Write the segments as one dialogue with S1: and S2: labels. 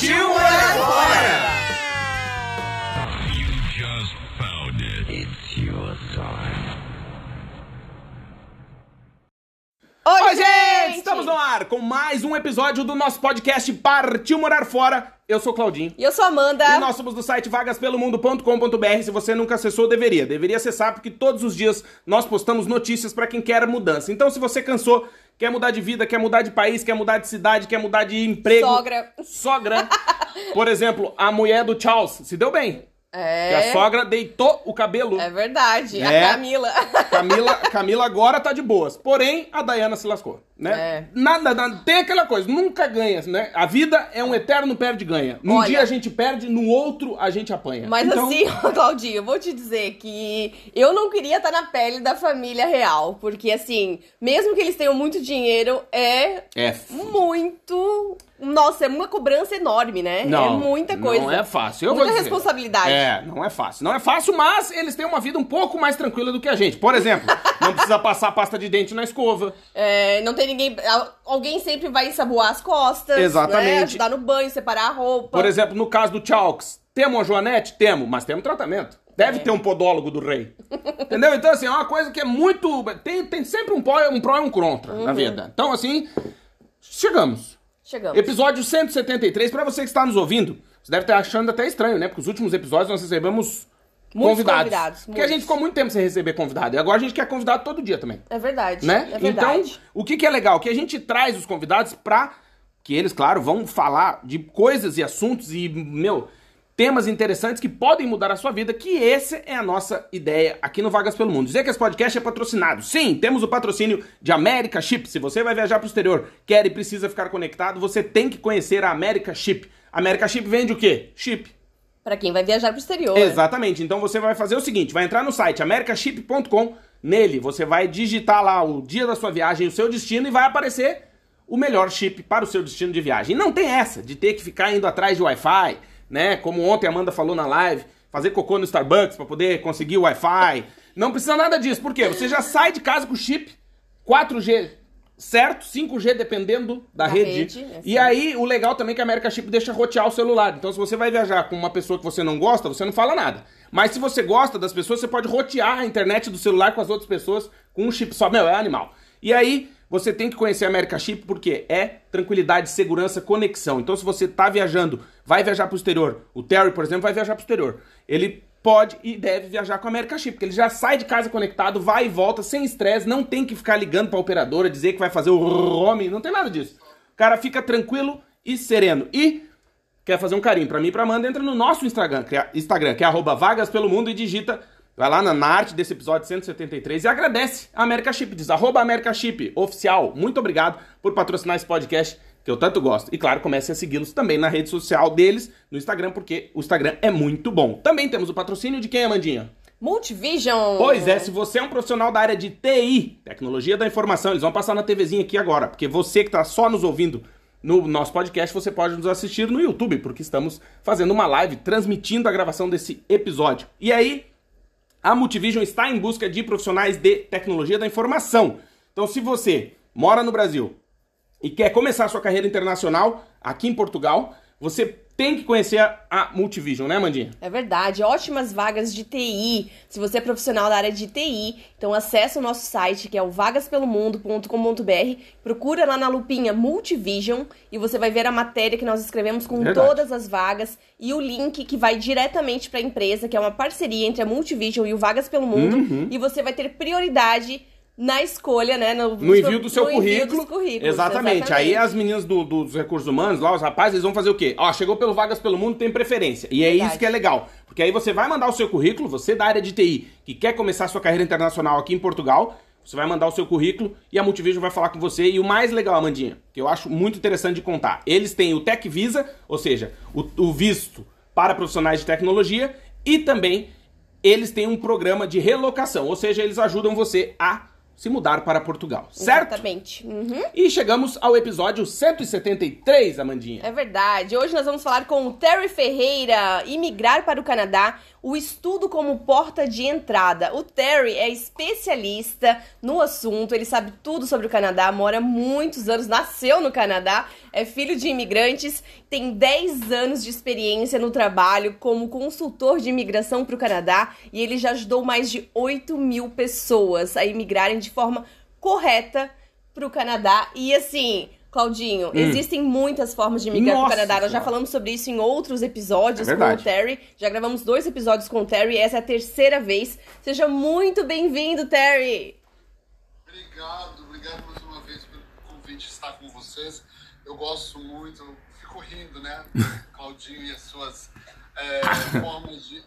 S1: Partiu morar fora!
S2: Oi,
S1: Oi, gente! Estamos no ar com mais um episódio do nosso podcast Partiu Morar Fora. Eu sou o Claudinho.
S2: E eu sou Amanda.
S1: E nós somos do site vagaspelomundo.com.br. Se você nunca acessou, deveria. Deveria acessar porque todos os dias nós postamos notícias para quem quer mudança. Então, se você cansou, quer mudar de vida, quer mudar de país, quer mudar de cidade, quer mudar de emprego.
S2: Sogra.
S1: Sogra. Por exemplo, a mulher do Charles se deu bem.
S2: É.
S1: Que a sogra deitou o cabelo.
S2: É verdade.
S1: É.
S2: A Camila.
S1: Camila, Camila agora tá de boas. Porém, a Dayana se lascou, né?
S2: É.
S1: Nada, nada, tem aquela coisa, nunca ganha, né? A vida é um eterno perde-ganha. Num
S2: Olha-
S1: dia a gente perde, no outro a gente apanha.
S2: Mas
S1: Então,
S2: assim, Claudinho, eu vou te dizer que eu não queria estar na pele da família real. Porque, assim, mesmo que eles tenham muito dinheiro, é
S1: É.
S2: muito. Nossa, é uma cobrança enorme, né?
S1: Não,
S2: é muita coisa.
S1: Não é fácil. Eu
S2: Muita
S1: vou dizer.
S2: responsabilidade.
S1: É, não é fácil. Não é fácil, mas eles têm uma vida um pouco mais tranquila do que a gente. Por exemplo, não precisa passar pasta de dente na escova.
S2: É, não tem ninguém. al- Alguém sempre vai ensaboar as costas.
S1: Exatamente.
S2: Né? Ajudar no banho, separar a roupa.
S1: Por exemplo, no caso do Chalks, temos a Joanete? Temos, mas temos tratamento. Deve
S2: É.
S1: ter um podólogo do rei. Entendeu? Então, assim, é uma coisa que é muito. Tem, tem sempre um pró, um pró e um contra
S2: Uhum.
S1: na vida. Então, assim, chegamos.
S2: Chegamos.
S1: Episódio 173, pra você que está nos ouvindo, você deve estar achando até estranho, né? Porque os últimos episódios nós recebemos
S2: Muitos
S1: convidados.
S2: convidados,
S1: Porque a
S2: muitos.
S1: gente ficou muito tempo sem receber convidado. E agora a gente quer convidado todo dia também
S2: É verdade.
S1: né?
S2: É verdade.
S1: Então, o que, que é legal? Que a gente traz os convidados pra que eles, claro, vão falar de coisas e assuntos e, meu, temas interessantes que podem mudar a sua vida, que essa é a nossa ideia aqui no Vagas pelo Mundo. Dizer que esse podcast é patrocinado. Sim, temos o patrocínio de América Chip. Se você vai viajar pro exterior, quer e precisa ficar conectado, você tem que conhecer a América Chip. América Chip vende o quê? Chip.
S2: Pra quem vai viajar pro exterior.
S1: Exatamente. Então você vai fazer o seguinte: vai entrar no site americaship.com. Nele você vai digitar lá o dia da sua viagem, o seu destino e vai aparecer o melhor chip para o seu destino de viagem. E não tem essa de ter que ficar indo atrás de Wi-Fi, né? Como ontem a Amanda falou na live, fazer cocô no Starbucks para poder conseguir o Wi-Fi. Não precisa nada disso. Por quê? Você já sai de casa com o chip 4G certo, 5G dependendo da,
S2: Da
S1: rede.
S2: rede, é
S1: e aí, o legal também é que a América Chip deixa rotear o celular. Então, se você vai viajar com uma pessoa que você não gosta, você não fala nada. Mas se você gosta das pessoas, você pode rotear a internet do celular com as outras pessoas com um chip só. Meu, é animal. E aí, você tem que conhecer a América Chip porque é tranquilidade, segurança, conexão. Então, se você tá viajando, vai viajar pro exterior. O Terry, por exemplo, vai viajar pro exterior. Ele pode e deve viajar com a América Chip, porque ele já sai de casa conectado, vai e volta sem estresse, não tem que ficar ligando pra operadora, dizer que vai fazer o roaming, não tem nada disso. O cara fica tranquilo e sereno. E quer fazer um carinho pra mim e pra Amanda, entra no nosso Instagram, que é, Instagram, que é vagas pelo mundo e digita, vai lá na, na arte desse episódio 173 e agradece a América Chip, diz arroba América Chip oficial. Muito obrigado por patrocinar esse podcast que eu tanto gosto. E claro, comece a segui-los também na rede social deles, no Instagram, porque o Instagram é muito bom. Também temos o patrocínio de quem, Amandinha?
S2: Multivision.
S1: Pois é, se você é um profissional da área de TI, tecnologia da informação, eles vão passar na TVzinha aqui agora, porque você que tá só nos ouvindo no nosso podcast, você pode nos assistir no YouTube, porque estamos fazendo uma live transmitindo a gravação desse episódio. E aí, a Multivision está em busca de profissionais de tecnologia da informação. Então, se você mora no Brasil e quer começar a sua carreira internacional aqui em Portugal, você tem que conhecer a- Multivision, né, Mandinha?
S2: É verdade, ótimas vagas de TI. Se você é profissional da área de TI, então acessa o nosso site que é o vagaspelomundo.com.br, procura lá na lupinha Multivision e você vai ver a matéria que nós escrevemos com
S1: Verdade.
S2: todas as vagas e o link que vai diretamente para a empresa, que é uma parceria entre a Multivision e o Vagas pelo Mundo,
S1: Uhum.
S2: e você vai ter prioridade na escolha, né, no,
S1: No envio do seu currículo.
S2: currículos,
S1: exatamente. Aí as meninas do- dos recursos humanos, lá, os rapazes, eles vão fazer o quê? Ó, chegou pelo Vagas pelo Mundo, tem preferência. E é
S2: Verdade.
S1: isso que é legal. Porque aí você vai mandar o seu currículo, você da área de TI, que quer começar a sua carreira internacional aqui em Portugal, Você vai mandar o seu currículo e a Multivision vai falar com você. E o mais legal, Amandinha, que eu acho muito interessante de contar, eles têm o Tech Visa, ou seja, o, o visto para profissionais de tecnologia, e também eles têm um programa de relocação, ou seja, eles ajudam você a se mudar para Portugal, certo?
S2: Exatamente. Uhum.
S1: E chegamos ao episódio 173, Amandinha.
S2: É verdade. Hoje nós vamos falar com o Terry Ferreira, imigrar para o Canadá, o estudo como porta de entrada. O Terry é especialista no assunto, ele sabe tudo sobre o Canadá, mora muitos anos, nasceu no Canadá, é filho de imigrantes, tem 10 anos de experiência no trabalho como consultor de imigração para o Canadá e ele já ajudou mais de 8 mil pessoas a imigrarem de forma correta para o Canadá. E assim, Claudinho, existem muitas formas de migrar
S1: Hum.
S2: Para o Canadá. Nós já falamos sobre isso em outros episódios
S1: É
S2: com o. Terry. Já gravamos dois episódios com o Terry. Essa é a terceira vez. Seja muito bem-vindo, Terry.
S3: Obrigado, obrigado mais uma vez pelo convite de estar com vocês. Eu gosto muito, eu fico rindo, né? Claudinho e as suas é, formas de.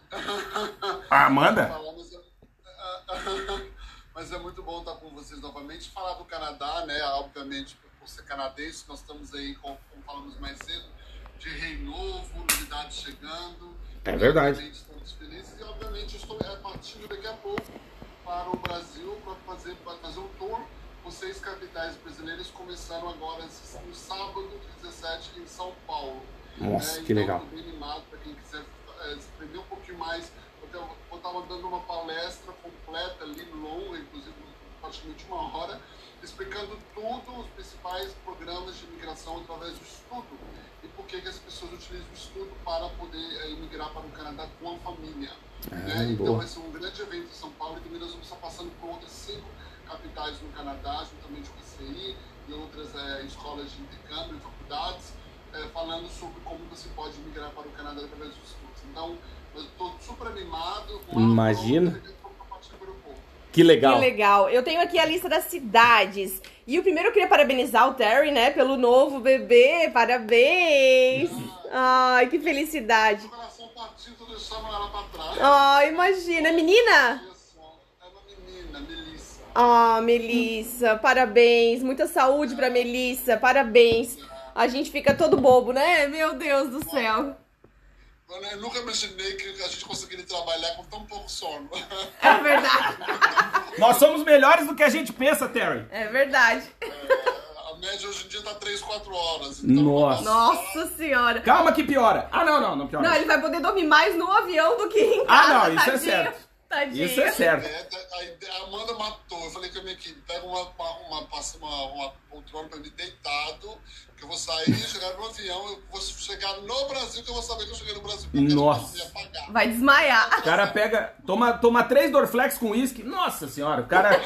S1: Ah, manda?
S3: falar, mas, é, mas é muito bom estar com vocês novamente. Falar do Canadá, né? Obviamente, ser canadense, nós estamos aí, como, como falamos mais cedo, de rei novo, novidades chegando.
S1: É verdade.
S3: Obviamente, estamos felizes e, obviamente, eu estou é, partindo daqui a pouco para o Brasil para fazer, para fazer um tour por seis capitais brasileiras, começando agora no sábado 17 em São Paulo.
S1: Nossa,
S3: É,
S1: que
S3: então,
S1: legal.
S3: bem animado para quem quiser é, aprender um pouquinho mais. Eu estava dando uma palestra completa ali, longa, inclusive praticamente uma hora, explicando tudo, os principais programas de imigração através do estudo e por que, que as pessoas utilizam o estudo para poder é, imigrar para o Canadá com a família. né? Então vai ser um grande evento em São Paulo e também nós vamos estar passando por outras cinco capitais no Canadá, juntamente com a CI e outras é, escolas de intercâmbio, faculdades, é, falando sobre como você pode migrar para o Canadá através dos estudos. Então, eu estou super animado.
S1: Imagina.
S3: prova, eu tô compartilhando por um pouco.
S1: Que legal.
S2: Que legal. Eu tenho aqui a lista das cidades. E o primeiro eu queria parabenizar o Terry, né, pelo novo bebê. Parabéns. Ai, que felicidade.
S3: Trás.
S2: Ai, imagina. Menina?
S3: É uma menina, Melissa.
S2: Ah, Melissa, parabéns. Muita saúde pra Melissa. Parabéns. A gente fica todo bobo, né? Meu Deus do céu.
S3: Eu eu nunca imaginei que a gente conseguiria trabalhar com tão pouco sono.
S2: É verdade.
S1: Nós somos melhores do que a gente pensa, Terry.
S2: É verdade.
S3: A média hoje em dia tá 3, 4 horas. Então,
S1: Nossa.
S2: Nossa senhora.
S1: Calma que piora. Ah, não, não, não piora.
S2: Não, ele vai poder dormir mais no avião do que em
S1: Ah,
S2: casa.
S1: não, isso é
S2: tadinho.
S1: certo.
S2: Tadinho.
S1: Isso é certo.
S3: É, a, ide- a Amanda matou. Eu falei com a minha equipe: pega uma, uma, uma, passa uma, uma poltrona pra mim deitado, que eu vou sair, chegar no avião, eu vou chegar no Brasil, que eu vou saber que eu cheguei no Brasil.
S1: Nossa.
S2: Vai desmaiar.
S1: O cara pega, toma, toma três Dorflex com uísque. Nossa senhora, o cara,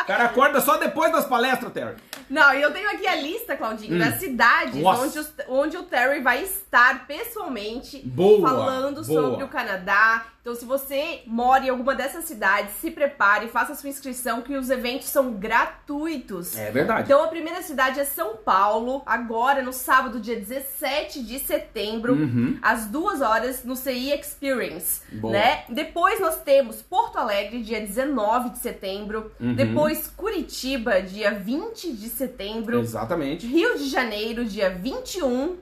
S1: o cara acorda só depois das palestras, Terry.
S2: Não, e eu tenho aqui a lista, Claudinho, das cidades
S1: Hum.
S2: Onde, os- onde o Terry vai estar pessoalmente
S1: Boa,
S2: falando
S1: boa.
S2: sobre o Canadá. Então, se você mora em alguma dessas cidades, se prepare, faça sua inscrição, que os eventos são gratuitos.
S1: É verdade.
S2: Então a primeira cidade é São Paulo, agora no sábado, dia 17 de setembro,
S1: Uhum.
S2: às duas horas, no CI Experience.
S1: Boa.
S2: Né? Depois nós temos Porto Alegre, dia 19 de setembro.
S1: Uhum.
S2: Depois Curitiba, dia 20 de setembro.
S1: Exatamente.
S2: Rio de Janeiro, dia 21.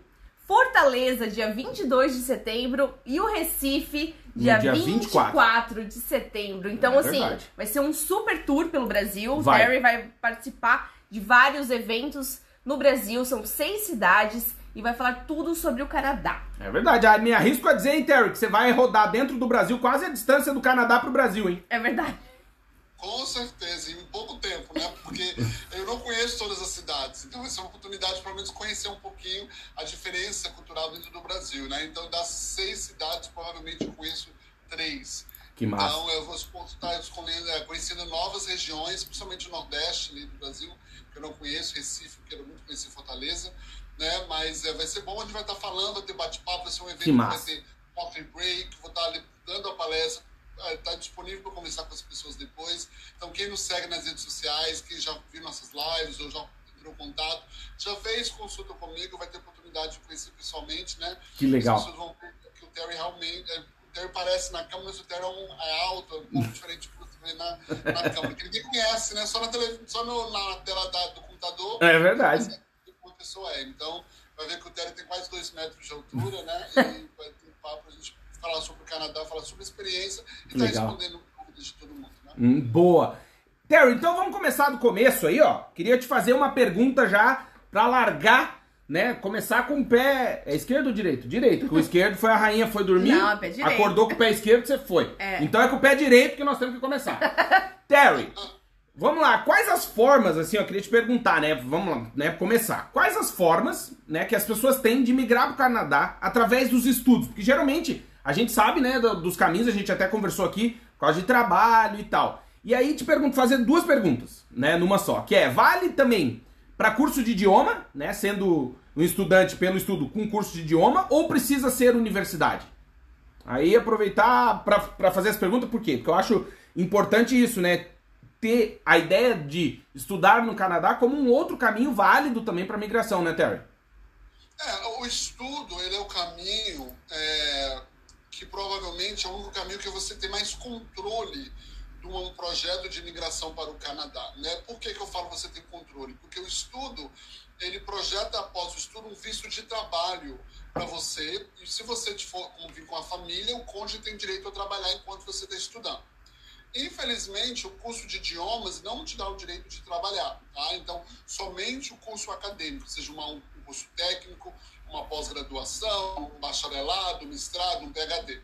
S2: Fortaleza, dia 22 de setembro. E o Recife, dia,
S1: dia
S2: 24.
S1: 24
S2: de setembro. Então,
S1: É
S2: assim,
S1: verdade.
S2: vai ser um super tour pelo Brasil. O
S1: Vai.
S2: Terry vai participar de vários eventos no Brasil. São seis cidades. E vai falar tudo sobre o Canadá.
S1: É verdade. Ah, me arrisco a dizer, hein, Terry, que você vai rodar dentro do Brasil quase a distância do Canadá pro Brasil, hein?
S2: É verdade.
S3: Com certeza, em pouco não conheço todas as cidades, então vai ser uma oportunidade, pelo menos, conhecer um pouquinho a diferença cultural dentro do Brasil, né? Então, das seis cidades, provavelmente eu conheço três.
S1: Que massa.
S3: Então, eu vou estar escolhendo, é, conhecendo novas regiões, principalmente o Nordeste ali do Brasil, que eu não conheço, Recife, eu quero muito conhecer Fortaleza, né? Mas é, vai ser bom, a gente vai estar falando, vai ter bate-papo, vai ser um evento
S1: Que
S3: que vai ter coffee break, vou estar ali dando a palestra, está disponível para conversar com as pessoas depois. Então, quem nos segue nas redes sociais, quem já viu nossas lives ou já entrou em contato, já fez consulta comigo, vai ter oportunidade de conhecer pessoalmente, né?
S1: Que legal.
S3: As pessoas vão ver que o Terry realmente. é, O Terry parece na câmera, mas o Terry é, um, é alto, é um pouco diferente do na, na câmera, que ninguém conhece, né? Só na, tele, só no, na tela da, do computador.
S1: É verdade.
S3: Uma pessoa é. Então, vai ver que o Terry tem quase dois metros de altura, né? E vai ter um papo a gente falar sobre o Canadá, falar sobre a experiência e tá respondendo dúvidas de todo mundo, né?
S1: Hum, boa. Terry, então vamos começar do começo aí, ó. Queria te fazer uma pergunta já para largar né, começar com o pé. É esquerdo ou direito? Direito. Com o esquerdo foi a rainha, foi dormir.
S2: Não, é pé direito.
S1: Acordou com o pé esquerdo, você foi. É. Então é com o pé direito que nós temos que começar. Terry, vamos lá. Quais as formas, assim, eu queria te perguntar, né? Vamos lá, né? Começar. Quais as formas, né, que as pessoas têm de migrar para o Canadá através dos estudos? Porque geralmente a gente sabe, né, dos caminhos, a gente até conversou aqui, por causa de trabalho e tal. E aí te pergunto, fazer duas perguntas, né, numa só, que é, vale também para curso de idioma, né, sendo um estudante pelo estudo com curso de idioma, ou precisa ser universidade? Aí aproveitar para fazer as perguntas, por quê? Porque eu acho importante isso, né? Ter a ideia de estudar no Canadá como um outro caminho válido também para migração, né, Terry?
S3: É, o estudo, ele é o caminho é, que provavelmente é o único caminho que você tem mais controle de um projeto de migração para o Canadá. Né? Por que, que eu falo você tem controle? Porque o estudo, ele projeta após o estudo um visto de trabalho para você. E se você for vir com a família, o cônjuge tem direito a trabalhar enquanto você está estudando. Infelizmente, o curso de idiomas não te dá o direito de trabalhar. Tá? Então, somente o curso acadêmico, seja um curso técnico, uma pós-graduação, um bacharelado, um mestrado, um PhD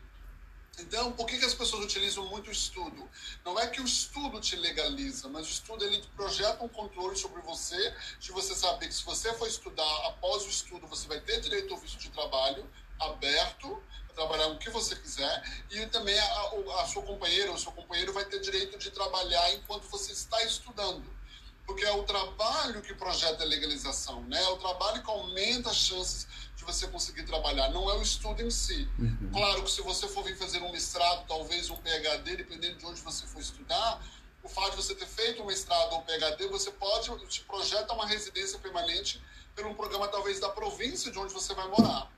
S3: então, por que, que as pessoas utilizam muito o estudo? Não é que o estudo te legaliza, mas o estudo ele projeta um controle sobre você, de você saber que se você for estudar após o estudo, você vai ter direito ao visto de trabalho aberto, para trabalhar o que você quiser, e também a, a sua companheira ou seu companheiro vai ter direito de trabalhar enquanto você está estudando porque é o trabalho que projeta a legalização, né? É o trabalho que aumenta as chances de você conseguir trabalhar, não é o estudo em si. Uhum. Claro que se você for vir fazer um mestrado, talvez um PhD, dependendo de onde você for estudar, o fato de você ter feito um mestrado ou um PhD, você pode te projeta uma residência permanente pelo um programa talvez da província de onde você vai morar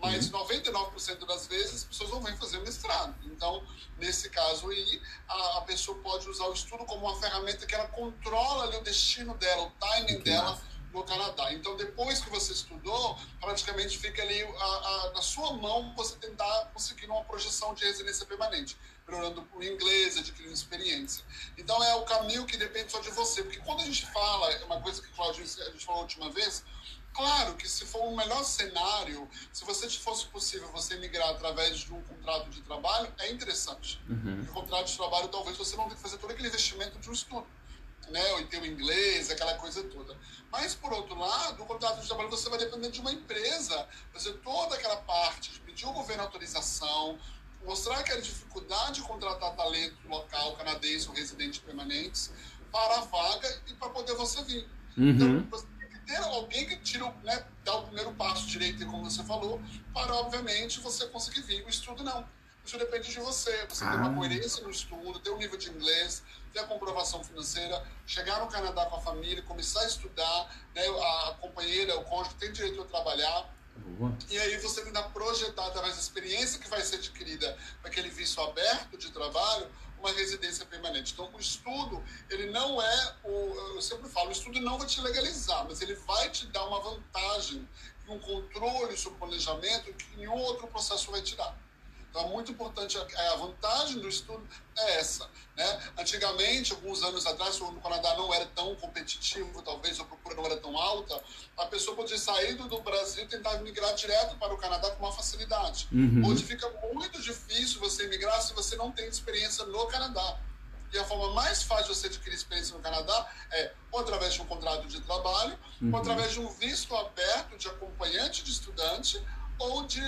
S3: mas 99% das vezes as pessoas não vêm fazer mestrado. Então, nesse caso aí, a, a, pessoa pode usar o estudo como uma ferramenta que ela controla ali, o destino dela, o timing dela no Canadá. Então, depois que você estudou, praticamente fica ali a, a, na sua mão você tentar conseguir uma projeção de residência permanente, melhorando o inglês, adquirindo experiência. Então, é o caminho que depende só de você, porque quando a gente fala, é uma coisa que Claudio, a gente falou a última vez, Claro que se for um melhor cenário, se você fosse possível você migrar através de um contrato de trabalho, é interessante. Uhum. O contrato de trabalho talvez você não tenha que fazer todo aquele investimento de um estudo, né? E ter o inglês, aquela coisa toda. Mas por outro lado, o contrato de trabalho você vai depender de uma empresa, fazer toda aquela parte de pedir ao governo autorização, mostrar que dificuldade de contratar talento local, canadense ou residente permanentes para a vaga e para poder você vir. Uhum. Então, você ter alguém que tira, né, dá o primeiro passo direito, como você falou, para, obviamente, você conseguir vir. O estudo não. Isso depende de você. Você ah. ter uma coerência no estudo, ter um nível de inglês, ter a comprovação financeira, chegar no Canadá com a família, começar a estudar, né, a companheira, o cônjuge tem direito a trabalhar. Boa. E aí você ainda projetar através da experiência que vai ser adquirida com aquele visto aberto de trabalho, uma residência permanente. Então, o estudo, ele não é o. Eu sempre falo, o estudo não vai te legalizar, mas ele vai te dar uma vantagem um controle sobre o planejamento que nenhum outro processo vai te dar. Então, é muito importante, é, a vantagem do estudo é essa. Né? Antigamente, alguns anos atrás, quando o Canadá não era tão competitivo, talvez a procura não era tão alta, a pessoa podia sair do Brasil e tentar migrar direto para o Canadá com uma facilidade. Uhum. Hoje fica muito difícil você migrar se você não tem experiência no Canadá. E a forma mais fácil de você adquirir experiência no Canadá é ou através de um contrato de trabalho, uhum. ou através de um visto aberto de acompanhante de estudante, ou de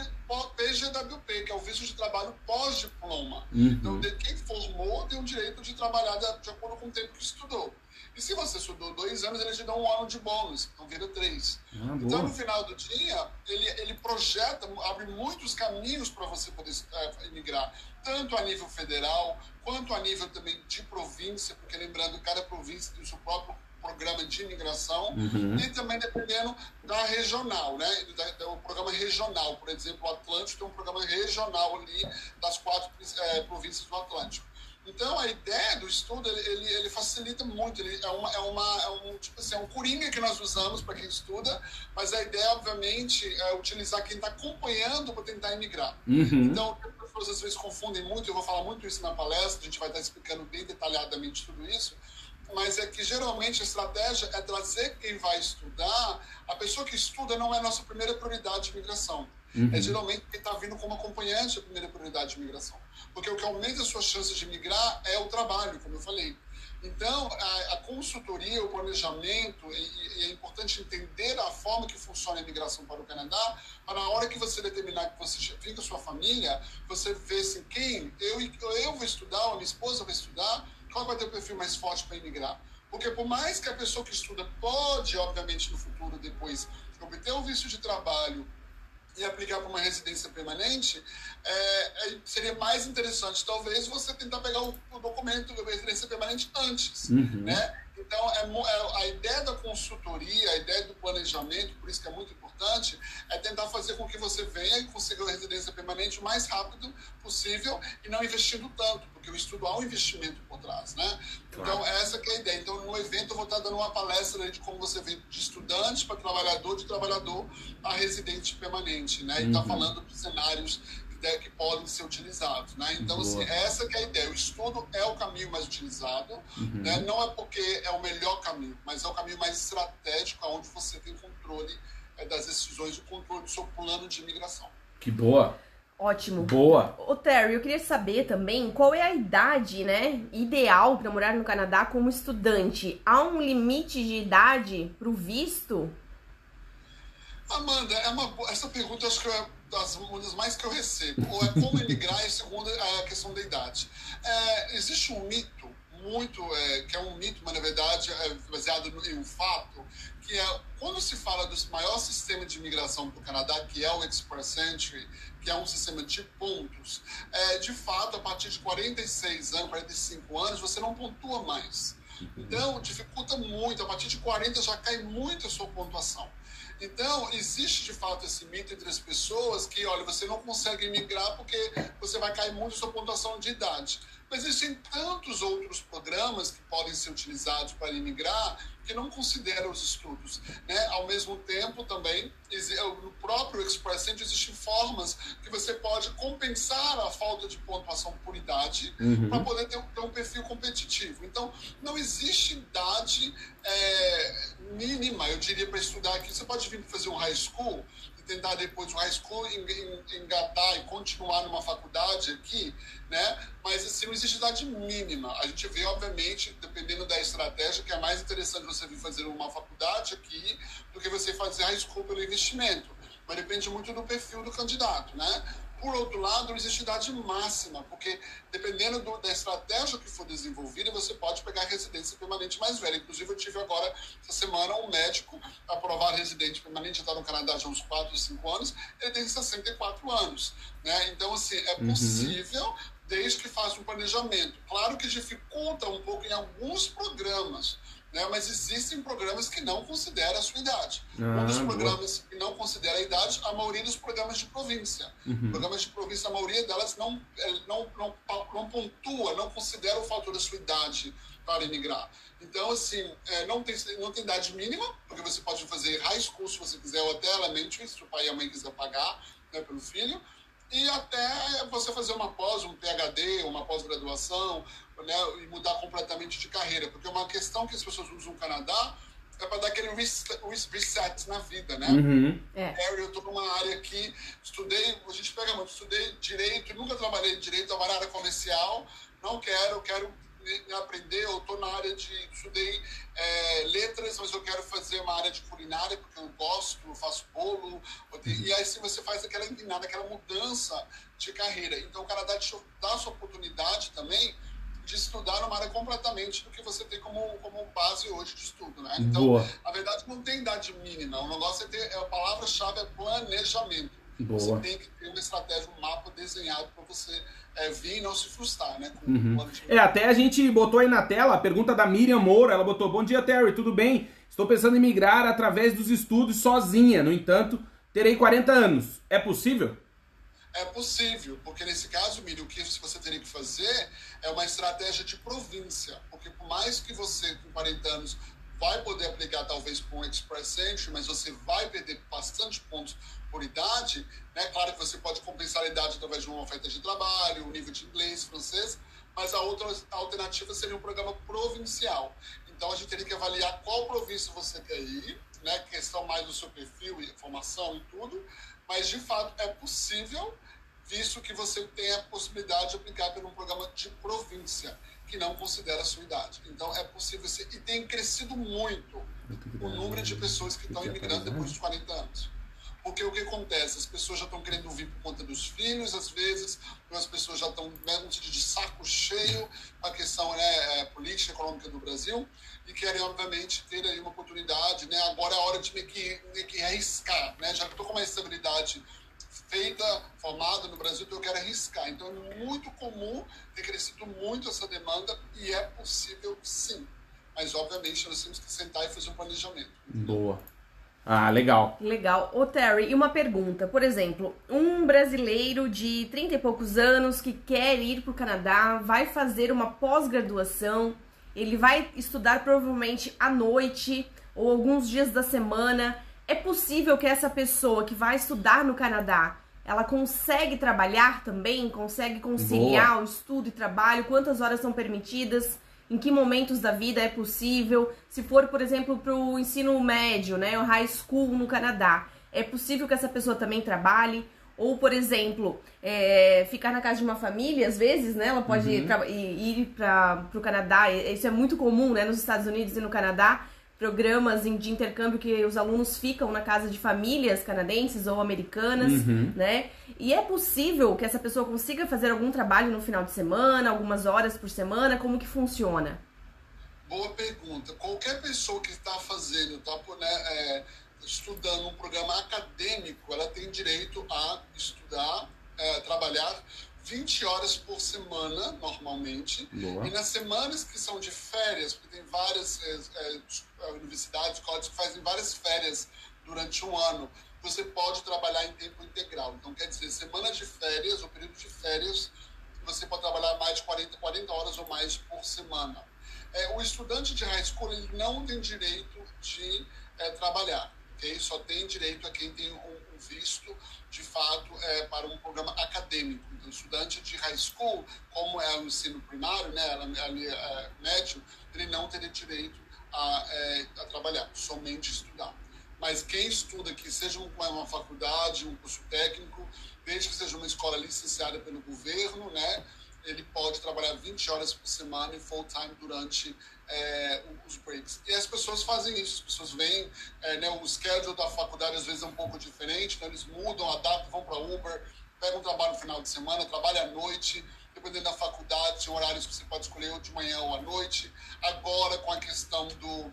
S3: PGWP, que é o visto de trabalho pós-diploma. Uhum. Então, quem formou tem o direito de trabalhar de, de, acordo com o tempo que estudou. E se você estudou dois anos, eles te dão um ano de bônus, então vira três. Ah, então, no final do dia, ele, ele projeta, abre muitos caminhos para você poder é, emigrar, tanto a nível federal, quanto a nível também de província, porque lembrando, cada província tem o seu próprio programa de imigração uhum. e também dependendo da regional, né? Do, programa regional, por exemplo, o Atlântico tem um programa regional ali das quatro é, províncias do Atlântico. Então, a ideia do estudo, ele, ele, facilita muito. Ele é, uma, é, uma, é, um, tipo assim, é um coringa que nós usamos para quem estuda, mas a ideia, obviamente, é utilizar quem está acompanhando para tentar imigrar.
S1: Uhum.
S3: Então, as pessoas às vezes confundem muito, eu vou falar muito isso na palestra, a gente vai estar explicando bem detalhadamente tudo isso, mas é que geralmente a estratégia é trazer quem vai estudar. A pessoa que estuda não é a nossa primeira prioridade de imigração. Uhum. É geralmente quem está vindo como acompanhante a primeira prioridade de imigração. Porque o que aumenta as suas chances de migrar é o trabalho, como eu falei. Então, a, a consultoria, o planejamento, e, e, é importante entender a forma que funciona a imigração para o Canadá, para na hora que você determinar que você fica com sua família, você vê assim, quem, eu, eu vou estudar, ou a minha esposa vai estudar, qual vai ter o perfil mais forte para imigrar? Porque por mais que a pessoa que estuda pode, obviamente, no futuro, depois, obter um visto de trabalho e aplicar para uma residência permanente, é, é, seria mais interessante, talvez, você tentar pegar o, o documento da residência permanente antes,
S1: uhum.
S3: né? Então, é, é, a ideia da consultoria, a ideia do planejamento, por isso que é muito importante, é tentar fazer com que você venha e consiga a residência permanente o mais rápido possível e não investindo tanto, porque o estudo há um investimento por trás, né? Claro. Então, essa que é a ideia. Então, no evento, eu vou estar dando uma palestra de como você vem de estudante para trabalhador, de trabalhador a residente permanente, né? E está uhum. falando dos cenários que podem ser utilizados, né? Então, assim, essa é a ideia. O estudo é o caminho mais utilizado, uhum. né? Não é porque é o melhor caminho, mas é o caminho mais estratégico, onde você tem controle das decisões, o controle do seu plano de imigração.
S1: Que boa!
S2: Ótimo.
S1: Boa.
S2: Ô, Terry, eu queria saber também qual é a idade, né, ideal para morar no Canadá como estudante. Há um limite de idade para o visto?
S3: Amanda, é uma, essa pergunta acho que é das, uma das mais que eu recebo. Ou é como emigrar e segunda é a questão da idade. É, existe um mito muito, é, que é um mito, mas na verdade é baseado em um fato, que é quando se fala do maior sistema de imigração para o Canadá, que é o Express Entry, que é um sistema de pontos, é, de fato, a partir de 46 anos, 45 anos, você não pontua mais. Então, dificulta muito, a partir de 40 já cai muito a sua pontuação. Então, existe de fato esse mito entre as pessoas que, olha, você não consegue migrar porque você vai cair muito a sua pontuação de idade. Mas existem tantos outros programas que podem ser utilizados para imigrar que não considera os estudos. Né? Ao mesmo tempo, também, no próprio Express Entry existem formas que você pode compensar a falta de pontuação por idade uhum. para poder ter, ter, um perfil competitivo. Então, não existe idade é, mínima, eu diria, para estudar aqui. Você pode vir fazer um high school e tentar depois school engatar e continuar numa faculdade aqui, né? Mas assim, não existe idade mínima. A gente vê, obviamente, dependendo da estratégia, que é mais interessante você vir fazer uma faculdade aqui do que você fazer high school pelo investimento. Mas depende muito do perfil do candidato, né? Por outro lado, não existe idade máxima, porque dependendo do, da estratégia que for desenvolvida, você pode pegar residência permanente mais velha. Inclusive, eu tive agora, essa semana, um médico aprovar residente permanente, já está no Canadá já há uns 4 ou 5 anos, ele tem 64 anos. Né? Então, assim, é uhum. possível uhum. desde que faça um planejamento. Claro que dificulta um pouco em alguns programas, né? mas existem programas que não consideram a sua idade. Ah, um dos programas boa. que não considera a idade, a maioria dos programas de província. Uhum. Programas de província, a maioria delas não, é, não, não, não pontua, não considera o fator da sua idade para emigrar. Então, assim, é, não, tem, não tem idade mínima, porque você pode fazer high school se você quiser, ou até elementary, se o pai e a mãe quiser pagar né, pelo filho e até você fazer uma pós, um PhD, uma pós-graduação, né, e mudar completamente de carreira. Porque uma questão que as pessoas usam no Canadá é para dar aquele reset na vida, né?
S1: Uhum.
S2: É.
S3: Eu estou numa área que estudei, a gente pega muito, estudei direito, nunca trabalhei em direito, trabalhei na área comercial, não quero, quero aprender, eu estou na área de. estudei é, letras, mas eu quero fazer uma área de culinária, porque eu gosto, eu faço bolo. E aí assim você faz aquela aquela mudança de carreira. Então o Canadá te dá a sua oportunidade também de estudar numa área completamente do que você tem como, como base hoje de estudo, né? Então,
S1: Boa.
S3: na verdade, não tem idade mínima. O negócio é ter, é, a palavra-chave é planejamento.
S1: Boa.
S3: Você tem que ter uma estratégia, um mapa desenhado para você é, vir e não se frustrar, né?
S1: Uhum. É, até a gente botou aí na tela a pergunta da Miriam Moura. Ela botou: Bom dia, Terry, tudo bem? Estou pensando em migrar através dos estudos sozinha. No entanto, terei 40 anos. É possível?
S3: É possível, porque nesse caso, Miriam, o que você teria que fazer é uma estratégia de província. Porque por mais que você, com 40 anos, vai poder aplicar talvez com o Express Entry, mas você vai perder bastante pontos por idade, né? Claro que você pode compensar a idade através de uma oferta de trabalho, o nível de inglês, francês, mas a outra alternativa seria um programa provincial. Então a gente teria que avaliar qual província você quer ir, né? Questão mais do seu perfil e formação e tudo, mas de fato é possível, visto que você tem a possibilidade de aplicar por um programa de província, que não considera a sua idade. Então é possível ser, e tem crescido muito o número de pessoas que estão imigrando depois dos 40 anos. Porque o que acontece? As pessoas já estão querendo vir por conta dos filhos, às vezes, as pessoas já estão né, de saco cheio a questão né, é, política econômica do Brasil e querem, obviamente, ter aí uma oportunidade. Né? Agora é hora de meio que, meio que arriscar. Né? Já estou com uma estabilidade feita, formada no Brasil, então eu quero arriscar. Então é muito comum ter crescido muito essa demanda e é possível sim. Mas, obviamente, nós temos que sentar e fazer um planejamento.
S1: Boa. Ah, legal.
S2: Legal. Ô, Terry, e uma pergunta. Por exemplo, um brasileiro de 30 e poucos anos que quer ir para o Canadá, vai fazer uma pós-graduação, ele vai estudar provavelmente à noite ou alguns dias da semana. É possível que essa pessoa que vai estudar no Canadá, ela consegue trabalhar também? Consegue conciliar Boa. o estudo e trabalho? Quantas horas são permitidas? Em que momentos da vida é possível. Se for, por exemplo, para o ensino médio, né, o high school no Canadá, é possível que essa pessoa também trabalhe. Ou, por exemplo, é, ficar na casa de uma família, às vezes, né? Ela pode uhum. ir, ir para o Canadá. Isso é muito comum, né? Nos Estados Unidos e no Canadá programas de intercâmbio que os alunos ficam na casa de famílias canadenses ou americanas, uhum. né? E é possível que essa pessoa consiga fazer algum trabalho no final de semana, algumas horas por semana? Como que funciona?
S3: Boa pergunta. Qualquer pessoa que está fazendo, está né, é, estudando um programa acadêmico, ela tem direito a estudar, é, trabalhar 20 horas por semana, normalmente. Boa. E nas semanas que são de férias, porque tem várias é, é, universidades, códigos que fazem várias férias durante um ano, você pode trabalhar em tempo integral. Então, quer dizer, semanas de férias, ou período de férias, você pode trabalhar mais de 40, 40 horas ou mais por semana. É, o estudante de high school ele não tem direito de é, trabalhar, ok? Só tem direito a quem tem um, um visto de fato, é, para um programa acadêmico. Então, estudante de high school, como é o ensino primário, né, ali, é, médio, ele não teria direito a, é, a, trabalhar, somente estudar. Mas quem estuda que seja uma, uma faculdade, um curso técnico, desde que seja uma escola licenciada pelo governo, né, ele pode trabalhar 20 horas por semana em full time durante é, os breaks. E as pessoas fazem isso, as pessoas veem, é, né, o schedule da faculdade às vezes é um pouco diferente, então eles mudam, adaptam, vão para Uber, pegam um trabalho no final de semana, trabalham à noite, dependendo da faculdade, tem horários que você pode escolher ou de manhã ou à noite. Agora, com a questão do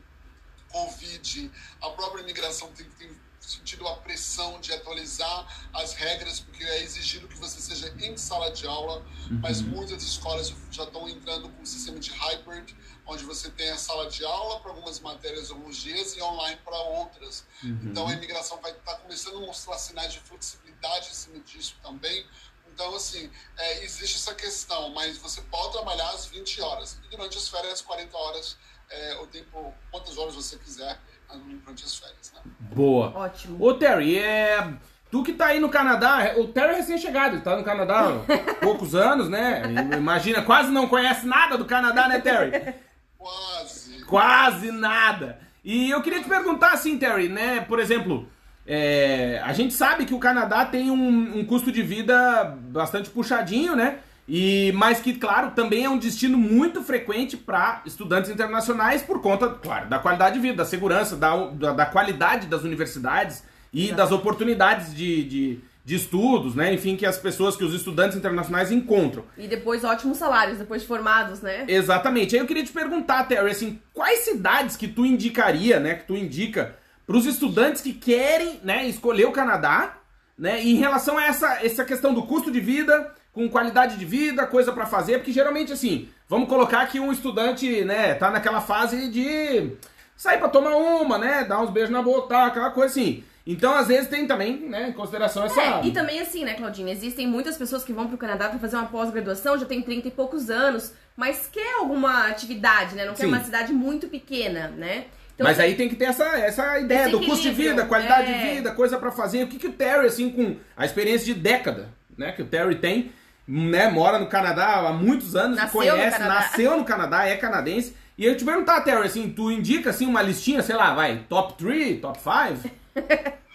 S3: Covid, a própria imigração tem, tem sentido a pressão de atualizar as regras, porque é exigido que você seja em sala de aula, uhum. mas muitas escolas já estão entrando com um sistema de hybrid, onde você tem a sala de aula para algumas matérias alguns dias e online para outras. Uhum. Então a imigração vai estar tá começando a mostrar sinais de flexibilidade em cima disso também. Então, assim, é, existe essa questão, mas você pode trabalhar às 20 horas. E durante as férias, 40 horas, é, o tempo, quantas horas você quiser durante as férias, né?
S1: Boa.
S2: Ótimo.
S1: Ô, Terry, é... Tu que tá aí no Canadá, o Terry é recém-chegado, ele tá no Canadá há poucos anos, né? Imagina, quase não conhece nada do Canadá, né, Terry?
S3: Quase.
S1: Quase nada. E eu queria te perguntar assim, Terry, né? Por exemplo, é... a gente sabe que o Canadá tem um, um custo de vida bastante puxadinho, né? E, mas que, claro, também é um destino muito frequente para estudantes internacionais por conta, claro, da qualidade de vida, da segurança, da, da, da qualidade das universidades e das oportunidades de, de, de, estudos, né? Enfim, que as pessoas, que os estudantes internacionais encontram.
S2: E depois ótimos salários, depois de formados, né?
S1: Exatamente. Aí eu queria te perguntar, Terry, assim, quais cidades que tu indicaria, né? Que tu indica para os estudantes que querem, né, escolher o Canadá, né? Em relação a essa, essa questão do custo de vida com qualidade de vida, coisa para fazer, porque geralmente assim, vamos colocar que um estudante, né, tá naquela fase de sair pra tomar uma, né? Dar uns beijos na boca, tá, aquela coisa assim. Então, às vezes, tem também, né, em consideração essa.
S2: É, e também assim, né, Claudinha? Existem muitas pessoas que vão pro Canadá pra fazer uma pós-graduação, já tem 30 e poucos anos, mas quer alguma atividade, né? Não quer
S1: Sim.
S2: uma cidade muito pequena, né? Então,
S1: Mas aí tem que ter essa, essa ideia do custo de vida, qualidade
S2: é.
S1: de vida, coisa pra fazer. O que, que o Terry, assim, com a experiência de década, né, que o Terry tem, né, mora no Canadá há muitos anos,
S2: Nasceu no
S1: conhece,
S2: Canadá.
S1: nasceu no Canadá, é canadense. E eu te perguntar, Terry, assim, tu indica, assim, uma listinha, sei lá, vai, top 3, top 5?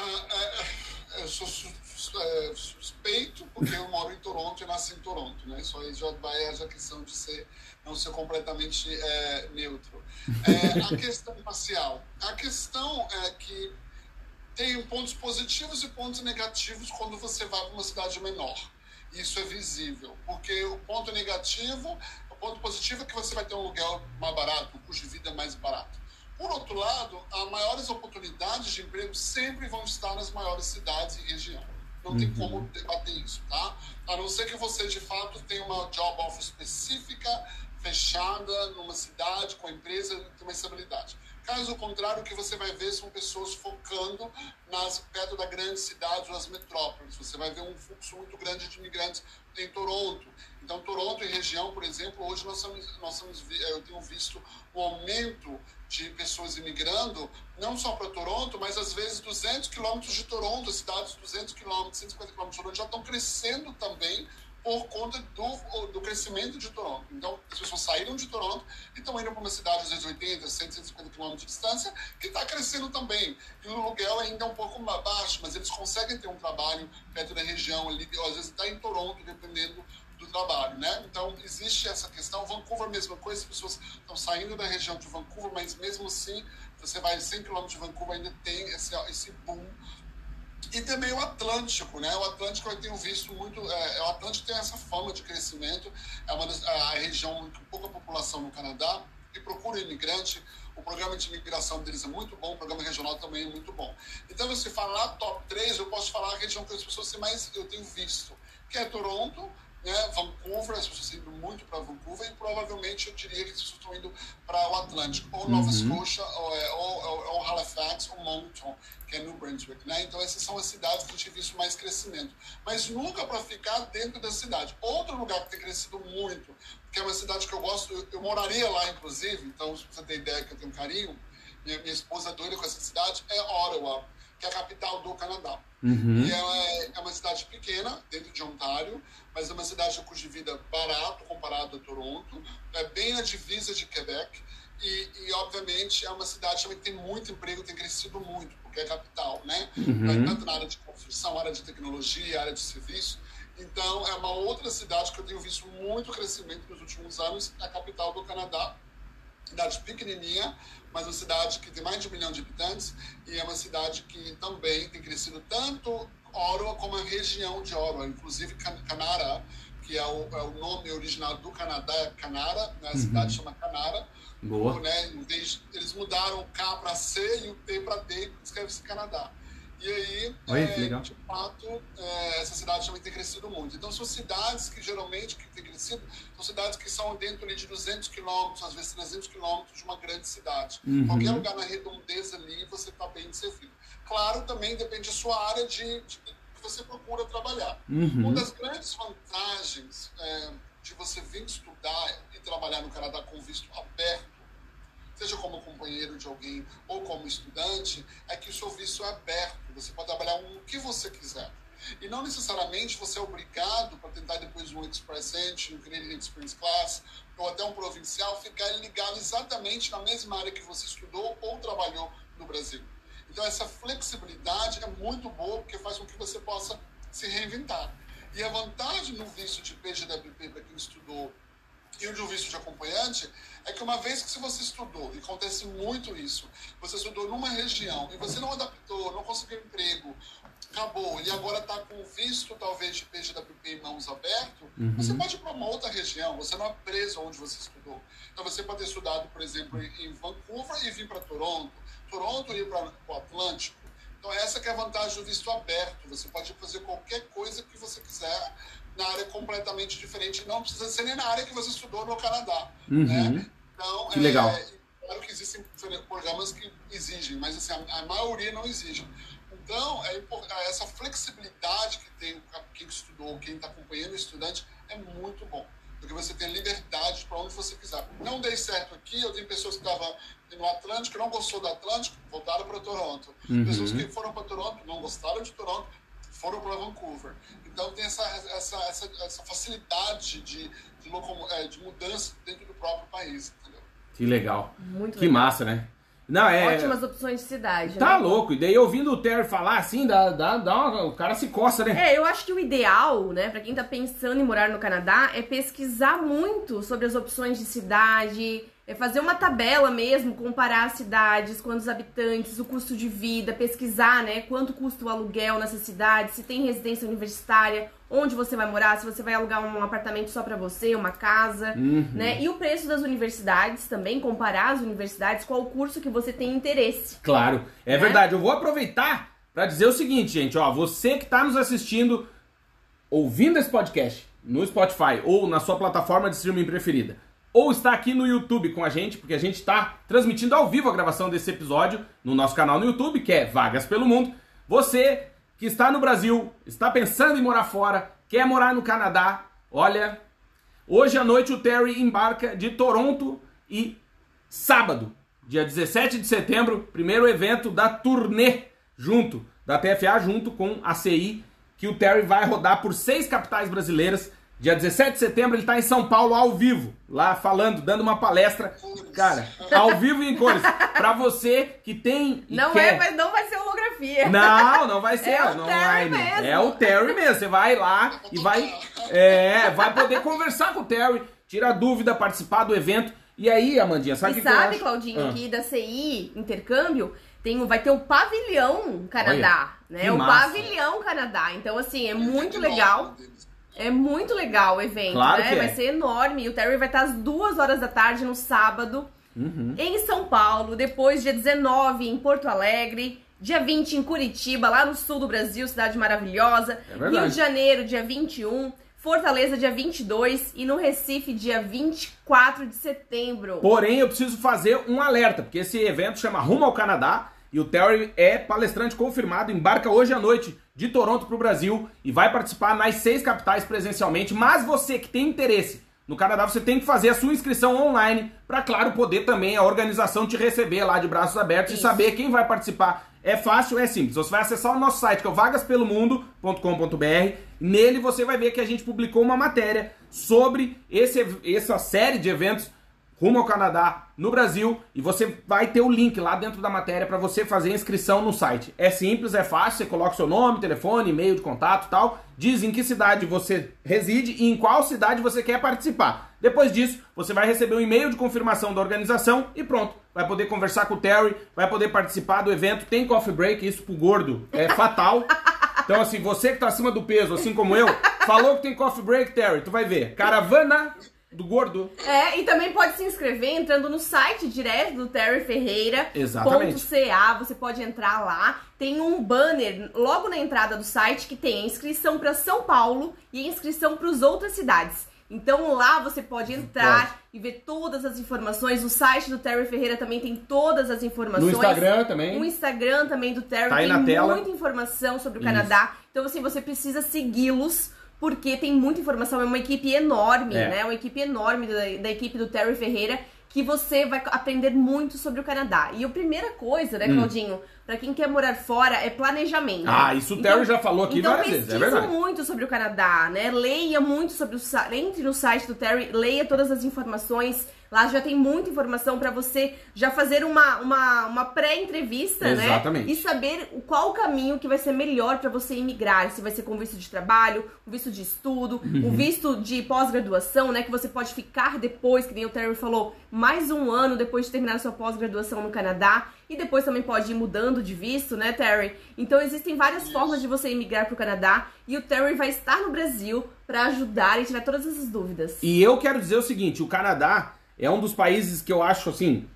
S3: Ah, é, é, eu sou é, suspeito porque eu moro em Toronto e nasci em Toronto, né? Isso aí já vai essa questão de ser não ser completamente é, neutro. É, a questão racial, a questão é que tem pontos positivos e pontos negativos quando você vai para uma cidade menor. Isso é visível, porque o ponto negativo, o ponto positivo é que você vai ter um aluguel mais barato, um custo de vida mais barato. Por outro lado, as maiores oportunidades de emprego sempre vão estar nas maiores cidades e região. Não tem como debater isso, tá? A não ser que você, de fato, tenha uma job offer específica, fechada, numa cidade, com a empresa, tem uma estabilidade. Caso contrário, o que você vai ver são pessoas focando nas perto da grande cidade ou das metrópoles. Você vai ver um fluxo muito grande de imigrantes em Toronto. Então, Toronto e região, por exemplo, hoje nós estamos, nós estamos, eu tenho visto um aumento de pessoas imigrando, não só para Toronto, mas às vezes 200 quilômetros de Toronto, cidades 200 quilômetros, 150 quilômetros de Toronto já estão crescendo também por conta do, do crescimento de Toronto. Então, as pessoas saíram de Toronto e estão indo para uma cidade às vezes 80, 100, 150 quilômetros de distância, que está crescendo também. E o aluguel ainda é um pouco baixo, mas eles conseguem ter um trabalho perto da região ali, às vezes está em Toronto, dependendo do trabalho, né? Então, existe essa questão. Vancouver, mesma coisa, as pessoas estão saindo da região de Vancouver, mas mesmo assim, você vai 100 km de Vancouver, ainda tem esse, esse boom e também o Atlântico, né? O Atlântico eu tenho visto muito. É, o Atlântico tem essa fama de crescimento, é uma das, a região com pouca população no Canadá e procura imigrante. O programa de imigração deles é muito bom, o programa regional também é muito bom. Então, você falar top 3, eu posso falar a região que as pessoas mais eu tenho visto, que é Toronto, né, Vancouver, as pessoas estão indo muito para Vancouver e provavelmente eu diria que as pessoas estão indo para o Atlântico, ou Nova Scotia, ou, é, ou, ou, ou Halifax, ou Moncton, que é New Brunswick, né? Então essas são as cidades que a gente visto mais crescimento, mas nunca para ficar dentro da cidade. Outro lugar que tem crescido muito, que é uma cidade que eu gosto, eu, eu moraria lá inclusive, então se você tem ideia que eu tenho carinho, minha, minha esposa é doida com essa cidade, é Ottawa, que é a capital do Canadá. E ela cidade pequena, dentro de Ontário, mas é uma cidade com custo de vida barato comparado a Toronto. É bem na divisa de Quebec. E, e, obviamente, é uma cidade também que tem muito emprego, tem crescido muito, porque é capital, né? Tanto na área de construção, área de tecnologia, área de serviço. Então, é uma outra cidade que eu tenho visto muito crescimento nos últimos anos, a capital do Canadá cidade pequenininha, mas uma cidade que tem mais de um milhão de habitantes e é uma cidade que também tem crescido tanto Ottawa como a região de Ottawa, inclusive Can- Canara, que é o, é o nome original do Canadá, é Canara, né? a cidade chama Canara.
S1: Boa.
S3: Né? Vez- eles mudaram o K para C e o T para D, escreve-se Canadá. E aí,
S1: Olha,
S3: é, de fato, é, essa cidade também tem crescido muito. Então, são cidades que geralmente que têm crescido, são cidades que são dentro de 200 quilômetros, às vezes 300 quilômetros de uma grande cidade.
S1: Uhum.
S3: Qualquer lugar na redondeza ali, você está bem servido. Claro, também depende da sua área de, de que você procura trabalhar.
S1: Uhum.
S3: Uma das grandes vantagens é, de você vir estudar e trabalhar no Canadá com visto aberto, seja como companheiro de alguém ou como estudante, é que o seu visto é aberto. Você pode trabalhar o que você quiser. E não necessariamente você é obrigado para tentar depois um Express Entry, um Canadian Experience Class, ou até um provincial, ficar ligado exatamente na mesma área que você estudou ou trabalhou no Brasil. Então essa flexibilidade é muito boa porque faz com que você possa se reinventar. E a vantagem no visto de PGWP para quem estudou e o de um visto de acompanhante é que uma vez que se você estudou, e acontece muito isso, você estudou numa região e você não adaptou, não conseguiu emprego, acabou, e agora está com visto talvez de PGWP em mãos aberto, você pode ir para uma outra região, você não é preso onde você estudou. Então você pode ter estudado, por exemplo, em Vancouver e vir para Toronto, Toronto e ir para o Atlântico. Então essa que é a vantagem do visto aberto, você pode fazer qualquer coisa que você quiser na área completamente diferente, não precisa ser nem na área que você estudou no Canadá.
S1: Uhum.
S3: Né? Então,
S1: Que legal.
S3: Claro que existem programas que exigem, mas assim, a, a maioria não exige. Então, é, é essa flexibilidade que tem quem estudou, quem está acompanhando o estudante, é muito bom. Porque você tem liberdade para onde você quiser. Não dei certo aqui, eu tenho pessoas que estavam no Atlântico, não gostou do Atlântico, voltaram para Toronto. Uhum. Pessoas que foram para Toronto, não gostaram de Toronto, foram para Vancouver. Então tem essa, essa, essa, essa facilidade de, de, é, de mudança dentro do próprio país?
S1: Que legal.
S2: Muito
S1: que
S2: legal.
S1: massa, né? Não, é...
S2: Ótimas opções de cidade.
S1: Tá
S2: né?
S1: louco. E daí ouvindo o Terry falar assim, dá, dá, dá uma... o cara se coça, né?
S2: É, eu acho que o ideal, né, pra quem tá pensando em morar no Canadá, é pesquisar muito sobre as opções de cidade, é fazer uma tabela mesmo, comparar as cidades, quantos habitantes, o custo de vida, pesquisar, né, quanto custa o aluguel nessa cidade, se tem residência universitária, onde você vai morar, se você vai alugar um apartamento só para você, uma casa,
S1: uhum.
S2: né? E o preço das universidades também, comparar as universidades, qual o curso que você tem interesse.
S1: Claro, é né? verdade. Eu vou aproveitar para dizer o seguinte, gente, ó, você que tá nos assistindo, ouvindo esse podcast no Spotify ou na sua plataforma de streaming preferida, ou está aqui no YouTube com a gente, porque a gente está transmitindo ao vivo a gravação desse episódio no nosso canal no YouTube, que é Vagas pelo Mundo. Você que está no Brasil, está pensando em morar fora, quer morar no Canadá, olha, hoje à noite o Terry embarca de Toronto e sábado, dia 17 de setembro, primeiro evento da turnê junto, da TFA junto com a CI, que o Terry vai rodar por seis capitais brasileiras Dia 17 de setembro ele está em São Paulo ao vivo, lá falando, dando uma palestra, cara, ao vivo e em cores, para você que tem
S2: Não
S1: quer...
S2: é, mas não vai ser holografia.
S1: Não, não vai ser,
S2: é
S1: não
S2: o Terry
S1: vai,
S2: mesmo.
S1: É o Terry mesmo. Você vai lá e vai é, vai poder conversar com o Terry, tirar dúvida, participar do evento. E aí, Amandinha, sabe o que,
S2: sabe,
S1: que?
S2: Claudinho,
S1: Ah.
S2: que da CI Intercâmbio tem, vai ter o pavilhão Canadá, né?
S1: que
S2: O
S1: massa.
S2: pavilhão Canadá. Então, assim, é muito legal.
S3: deles.
S2: É muito legal o evento,
S1: Claro
S2: né?
S1: que é.
S2: Vai ser enorme. E o Terry vai estar às duas horas da tarde no sábado
S1: Uhum.
S2: em São Paulo. Depois, dia 19, em Porto Alegre. Dia 20 em Curitiba, lá no sul do Brasil, cidade maravilhosa.
S1: É.
S2: Rio de Janeiro, dia 21. Fortaleza, dia 22. E no Recife, dia 24 de setembro.
S1: Porém, eu preciso fazer um alerta, porque esse evento chama Rumo ao Canadá e o Terry é palestrante confirmado, embarca hoje à noite de Toronto para o Brasil e vai participar nas seis capitais presencialmente. Mas você que tem interesse no Canadá, você tem que fazer a sua inscrição online para, claro, poder também a organização te receber lá de braços abertos e
S2: Isso.
S1: saber quem vai participar. É fácil, é simples. Você vai acessar o nosso site, que é o vagaspelomundo.com.br. Nele você vai ver que a gente publicou uma matéria sobre esse, essa série de eventos rumo ao Canadá no Brasil e você vai ter o link lá dentro da matéria para você fazer a inscrição no site. É simples, é fácil, você coloca seu nome, telefone, e-mail de contato e tal, diz em que cidade você reside e em qual cidade você quer participar. Depois disso, você vai receber um e-mail de confirmação da organização e pronto. Vai poder conversar com o Terry, vai poder participar do evento. Tem coffee break, isso pro gordo é fatal. Então, assim, você que tá acima do peso, assim como eu, falou que tem coffee break, Terry, tu vai ver. Caravana do gordo.
S2: É, e também pode se inscrever entrando no site direto do Terry Ferreira.
S1: Exatamente.
S2: .ca, você pode entrar lá. Tem um banner logo na entrada do site que tem a inscrição para São Paulo e a inscrição para as outras cidades. Então lá você pode entrar e ver todas as informações. O site do Terry Ferreira também tem todas as informações.
S1: No Instagram também.
S2: O Instagram também do Terry
S1: Tá
S2: tem
S1: na tela.
S2: muita informação sobre o
S1: Isso.
S2: Canadá. Então, assim, você precisa segui-los, porque tem muita informação. É uma equipe enorme,
S1: É.
S2: né? Uma equipe enorme da, da equipe do Terry Ferreira, que você vai aprender muito sobre o Canadá. E a primeira coisa, né, Claudinho, pra quem quer morar fora, é planejamento.
S1: Hum. Ah, isso o Terry já falou aqui
S2: então
S1: várias vezes, é verdade.
S2: muito sobre o Canadá, né? Leia muito sobre o site, entre no site do Terry, leia todas as informações. Lá já tem muita informação pra você já fazer uma, uma, uma pré-entrevista, né?
S1: Exatamente.
S2: E saber o- qual o caminho que vai ser melhor pra você imigrar. Se vai ser com visto de trabalho, um visto de estudo,
S1: Uhum.
S2: um visto de pós-graduação, né? Que você pode ficar depois, que nem o Terry falou, mais um ano depois de terminar a sua pós-graduação no Canadá. E depois também pode ir mudando de visto, né, Terry? Então existem várias formas de você imigrar pro Canadá. E o Terry vai estar no Brasil pra ajudar e tirar todas essas dúvidas.
S1: E eu quero dizer o seguinte, o Canadá é um dos países que eu acho assim,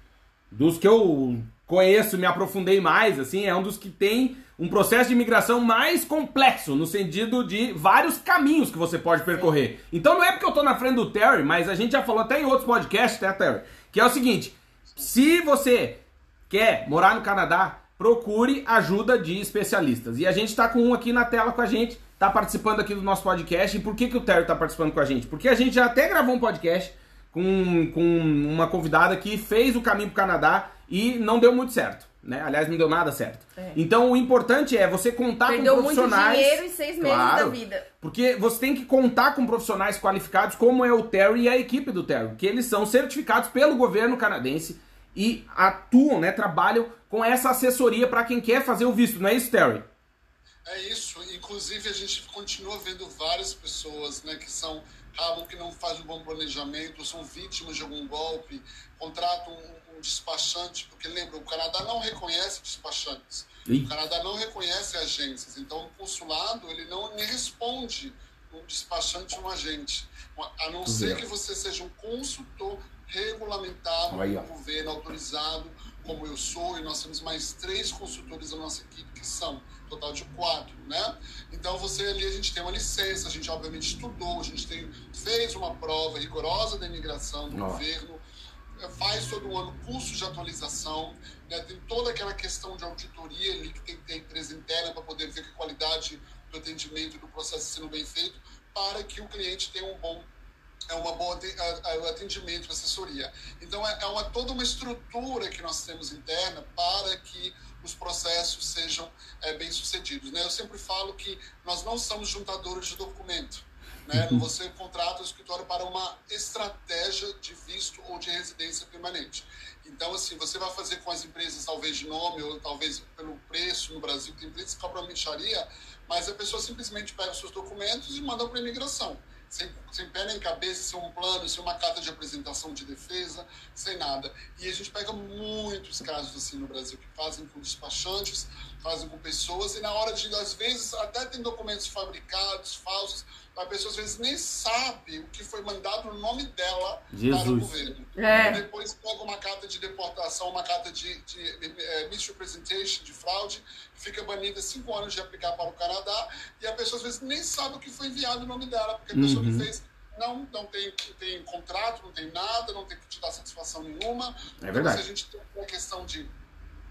S1: dos que eu conheço, me aprofundei mais, assim, é um dos que tem um processo de imigração mais complexo, no sentido de vários caminhos que você pode percorrer. Então não é porque eu tô na frente do Terry, mas a gente já falou até em outros podcasts, né, Terry? Que é o seguinte, Se você quer morar no Canadá, procure ajuda de especialistas. E a gente está com um aqui na tela com a gente, está participando aqui do nosso podcast. E por que, que o Terry está participando com a gente? Porque a gente já até gravou um podcast com, com uma convidada que fez o caminho para o Canadá e não deu muito certo. Né? Aliás, não deu nada certo.
S2: É.
S1: Então, o importante é você contar
S2: Perdeu
S1: com
S2: muito
S1: profissionais.
S2: dinheiro e seis meses
S1: Claro.
S2: da vida.
S1: Porque você tem que contar com profissionais qualificados, como é o Terry e a equipe do Terry, que eles são certificados pelo governo canadense e atuam, né, trabalham com essa assessoria para quem quer fazer o visto, não é isso, Terry?
S3: É isso. Inclusive, a gente continua vendo várias pessoas né, que são acabam que não fazem um bom planejamento, são vítimas de algum golpe, contratam um, um despachante, porque lembra, o Canadá não reconhece despachantes.
S1: Ih.
S3: O Canadá não reconhece agências. Então, o consulado ele não nem responde um despachante ou um agente. A não ser que você seja um consultor regulamentado pelo governo, autorizado, como eu sou, e nós temos mais três consultores da nossa equipe que são, total de quatro, né? Então você ali, a gente tem uma licença, a gente obviamente estudou, a gente tem, fez uma prova rigorosa da imigração do governo, eh, faz todo um ano curso de atualização, né? tem toda aquela questão de auditoria ali que tem que ter empresa interna para poder ver que a qualidade do atendimento do processo sendo bem feito, para que o cliente tenha um bom é uma boa atendimento, assessoria. Então é, é uma, toda uma estrutura que nós temos interna para que os processos sejam é, bem sucedidos. Né? Eu sempre falo que nós não somos juntadores de documento. Né? Você contrata o escritório para uma estratégia de visto ou de residência permanente. Então, assim, você vai fazer com as empresas, talvez de nome, ou talvez pelo preço no Brasil, tem empresas que cobram micharia, mas a pessoa simplesmente pega os seus documentos e manda para a imigração. Sem, sem pé nem cabeça, sem um plano, sem uma carta de apresentação de defesa, sem nada. E a gente pega muitos casos assim no Brasil que fazem com despachantes, fazem com pessoas, e na hora de, às vezes, até tem documentos fabricados, falsos, a pessoa às vezes nem sabe o que foi mandado no nome dela para o
S1: Jesus.
S3: governo.
S2: É.
S3: E depois pega uma carta de deportação, uma carta de, de eh, misrepresentation, de fraude, fica banida cinco anos de aplicar para o Canadá, e a pessoa às vezes nem sabe o que foi enviado no nome dela, porque a pessoa
S1: Uhum.
S3: que fez não, não tem, tem contrato, não tem nada, não tem que te dar satisfação nenhuma.
S1: É verdade.
S3: Então, se a gente tem uma questão de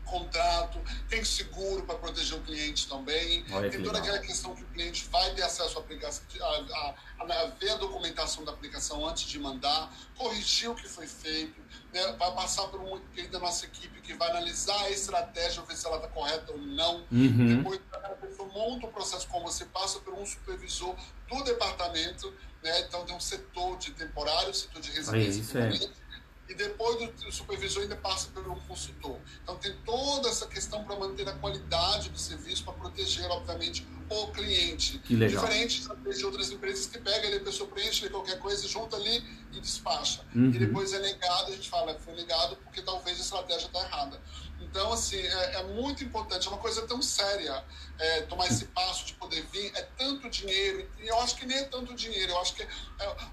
S3: contrato, tem seguro para proteger o cliente também,
S1: Olha
S3: tem toda
S1: legal.
S3: aquela questão que o cliente vai ter acesso à aplicação, a, a, a, ver a documentação da aplicação antes de mandar, corrigir o que foi feito, né? vai passar por um alguém da nossa equipe que vai analisar a estratégia, ver se ela está correta ou não.
S1: Uhum.
S3: Depois a pessoa monta o processo como você passa por um supervisor do departamento, né? Então tem um setor de temporário, setor de residência
S1: é.
S3: E depois do, do supervisor ainda passa um consultor. Então tem toda essa questão para manter a qualidade do serviço, para proteger, obviamente, o cliente.
S1: Que legal.
S3: Diferente de outras empresas que pega ali, a pessoa preenche ali qualquer coisa, junta ali e despacha.
S1: Uhum.
S3: E depois é negado, a gente fala, foi negado porque talvez a estratégia está errada. Então, assim, é, é muito importante, é uma coisa tão séria é, tomar esse passo de poder vir, é tanto dinheiro, e eu acho que nem é tanto dinheiro, eu acho que é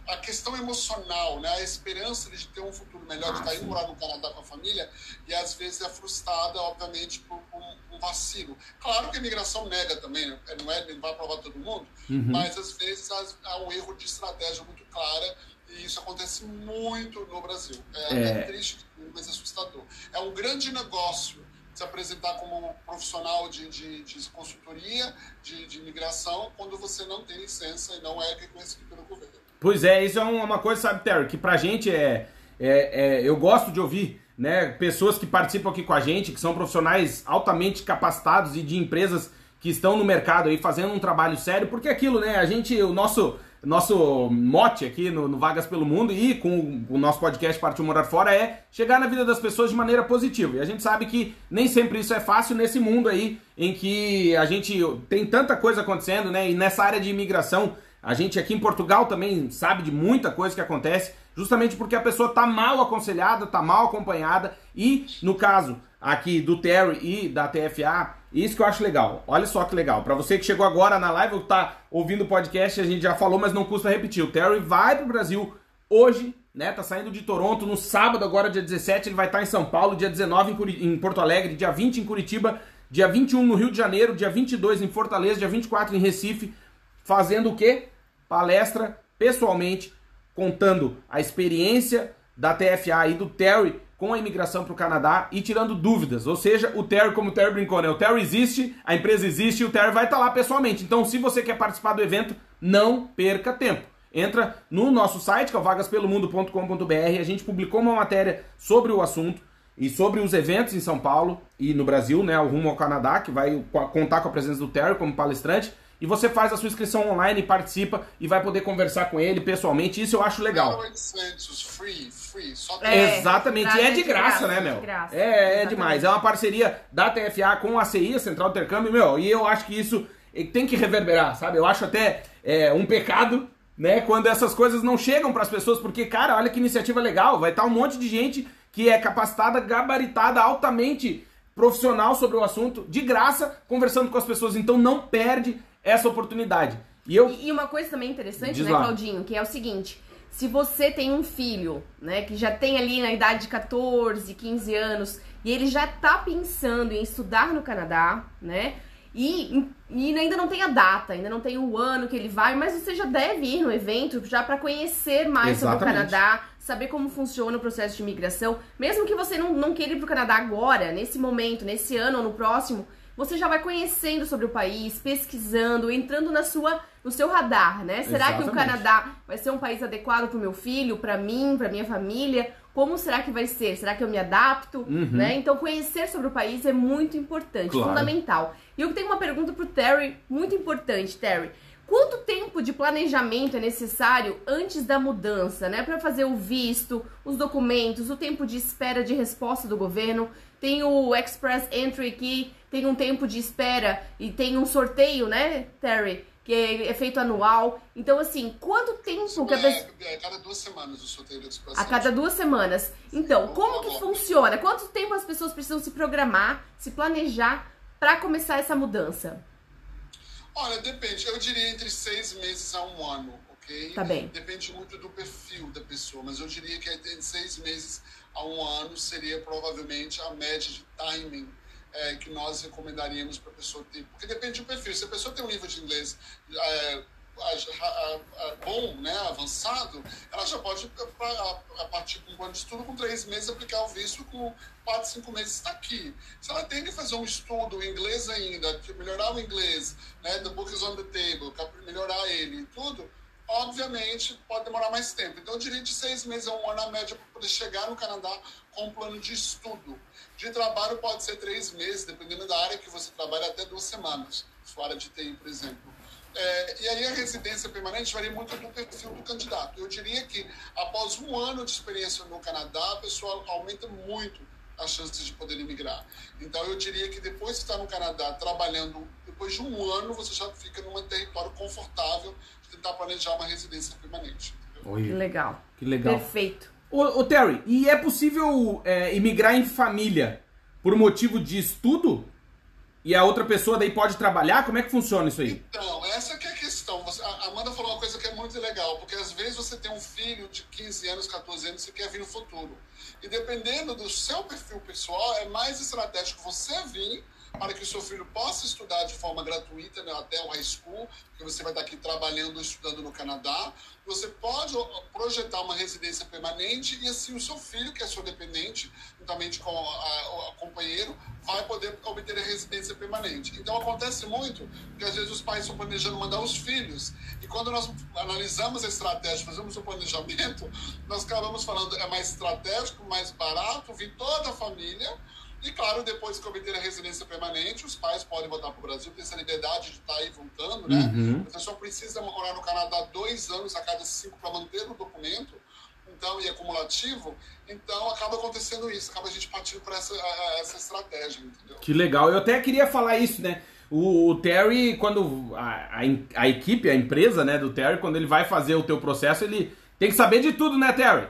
S3: a questão emocional, né, a esperança de ter um futuro melhor, de estar indo morar no Canadá com a família, e às vezes é frustrada, obviamente, por, por um, vacilo. Claro que a imigração nega também, né, não, é, não vai aprovar todo mundo,
S1: Uhum.
S3: mas às vezes há, há um erro de estratégia muito clara, e isso acontece muito no Brasil. É,
S1: É.
S3: é triste, mas assustador. É um grande negócio se apresentar como profissional de, de, de consultoria, de, de imigração, quando você não tem licença e não é reconhecido pelo governo.
S1: Pois é, isso é um- uma coisa, sabe, Terry, que pra gente é, é, é- Eu gosto de ouvir, né? Pessoas que participam aqui com a gente, que são profissionais altamente capacitados e de empresas que estão no mercado aí fazendo um trabalho sério, porque é aquilo, né? A gente, o nosso. Nosso mote aqui no, no Vagas pelo Mundo e com o nosso podcast Partiu Morar Fora é chegar na vida das pessoas de maneira positiva. E a gente sabe que nem sempre isso é fácil nesse mundo aí em que a gente tem tanta coisa acontecendo, né? E nessa área de imigração, a gente aqui em Portugal também sabe de muita coisa que acontece, justamente porque a pessoa tá mal aconselhada, tá mal acompanhada e no caso aqui do Terry e da TFA, isso que eu acho legal. Olha só que legal. Para você que chegou agora na live ou tá ouvindo o podcast, a gente já falou, mas não custa repetir. O Terry vai pro Brasil hoje, né? Tá saindo de Toronto no sábado, agora dia 17, ele vai estar em São Paulo, dia 19 em, em Porto Alegre, dia 20 em Curitiba, dia 21 no Rio de Janeiro, dia 22 em Fortaleza, dia 24 em Recife, fazendo o quê? Palestra pessoalmente, contando a experiência da TFA e do Terry com a imigração para o Canadá e tirando dúvidas. Ou seja, o Terry, como o Terry brincou, né? O Terry existe, a empresa existe e o Terry vai estar lá pessoalmente. Então, se você quer participar do evento, não perca tempo. Entra no nosso site, que é o vagaspelomundo.com.br. A gente publicou uma matéria sobre o assunto e sobre os eventos em São Paulo e no Brasil, né? O Rumo ao Canadá, que vai contar com a presença do Terry como palestrante e você faz a sua inscrição online, participa e vai poder conversar com ele pessoalmente. Isso eu acho legal.
S3: Free, free,
S1: é, Exatamente, e é de graça, graça né, meu?
S2: Graça.
S1: É, é demais. É uma parceria da TFA com a CI, a Central do Intercâmbio, meu, e eu acho que isso tem que reverberar, sabe? Eu acho até é, um pecado, né, quando essas coisas não chegam para as pessoas, porque, cara, olha que iniciativa legal, vai estar um monte de gente que é capacitada, gabaritada, altamente profissional sobre o assunto, de graça, conversando com as pessoas. Então não perde essa oportunidade.
S2: E, eu... e uma coisa também interessante, Diz né, lá. Claudinho, que é o seguinte: se você tem um filho, né, que já tem ali na idade de 14, 15 anos, e ele já tá pensando em estudar no Canadá, né? E, e, ainda não tem a data, ainda não tem o ano que ele vai, mas você já deve ir no evento já para conhecer mais Exatamente. sobre o Canadá, saber como funciona o processo de imigração. Mesmo que você não, não queira ir para o Canadá agora, nesse momento, nesse ano ou no próximo, você já vai conhecendo sobre o país, pesquisando, entrando na sua, no seu radar, né? Será Exatamente. que o Canadá vai ser um país adequado para o meu filho, para mim, para minha família? Como será que vai ser? Será que eu me adapto? Uhum. Né? Então, conhecer sobre o país é muito importante, claro. fundamental. E eu tenho uma pergunta para o Terry, muito importante, Terry. Quanto tempo de planejamento é necessário antes da mudança, né? Para fazer o visto, os documentos, o tempo de espera de resposta do governo. Tem o Express Entry aqui, tem um tempo de espera e tem um sorteio, né, Terry? Que é, é feito anual. Então, assim, quanto tempo que a
S3: pessoa. É, é cada duas semanas o sorteio do Express
S2: A cada duas semanas. Então, como que funciona? Quanto tempo as pessoas precisam se programar, se planejar para começar essa mudança?
S3: Olha, depende. Eu diria entre seis meses a um ano, ok?
S2: Tá bem.
S3: Depende muito do perfil da pessoa, mas eu diria que entre seis meses a um ano seria provavelmente a média de timing é, que nós recomendaríamos para a pessoa ter. Porque depende do perfil. Se a pessoa tem um nível de inglês é, bom, né, avançado, ela já pode, a, partir de um ano de estudo, com três meses, aplicar o visto, com quatro, cinco meses está aqui. Se ela tem que fazer um estudo em inglês ainda, melhorar o inglês, né, the book is on the table, melhorar ele e tudo, obviamente pode demorar mais tempo. Então, eu diria de seis meses a um ano a média para poder chegar no Canadá com um plano de estudo. De trabalho pode ser três meses, dependendo da área que você trabalha, até duas semanas. Se área de TI, por exemplo. É, e aí a residência permanente varia muito do perfil do candidato. Eu diria que após um ano de experiência no Canadá, a pessoa aumenta muito as chances de poder imigrar. Então eu diria que depois de estar no Canadá trabalhando, depois de um ano, você já fica num território confortável tentar planejar uma residência permanente.
S2: Oi. Que legal.
S1: Que legal.
S2: Perfeito.
S1: Ô, ô Terry, e é possível é, imigrar em família por motivo de estudo? E a outra pessoa daí pode trabalhar? Como é que funciona isso aí?
S3: Então, essa que é a questão. Você, a Amanda falou uma coisa que é muito legal, porque às vezes você tem um filho de 15 anos, 14 anos, e você quer vir no futuro. E dependendo do seu perfil pessoal, é mais estratégico você vir para que o seu filho possa estudar de forma gratuita né, até o high school, que você vai estar aqui trabalhando, estudando no Canadá. Você pode projetar uma residência permanente e assim o seu filho, que é seu dependente, juntamente com o companheiro, vai poder obter a residência permanente. Então acontece muito que às vezes os pais estão planejando mandar os filhos e quando nós analisamos a estratégia, fazemos o planejamento, nós acabamos falando é mais estratégico, mais barato, vir toda a família e claro, depois que obter a residência permanente, os pais podem voltar para o Brasil, ter essa liberdade de estar tá aí voltando, né? Uhum. A pessoa precisa morar no Canadá dois anos a cada cinco para manter o documento, então, e acumulativo, então acaba acontecendo isso, acaba a gente partindo para essa, essa estratégia, entendeu?
S1: Que legal, eu até queria falar isso, né? O, o Terry, quando a, a, a, equipe, a empresa né, do Terry, quando ele vai fazer o teu processo, ele tem que saber de tudo, né, Terry?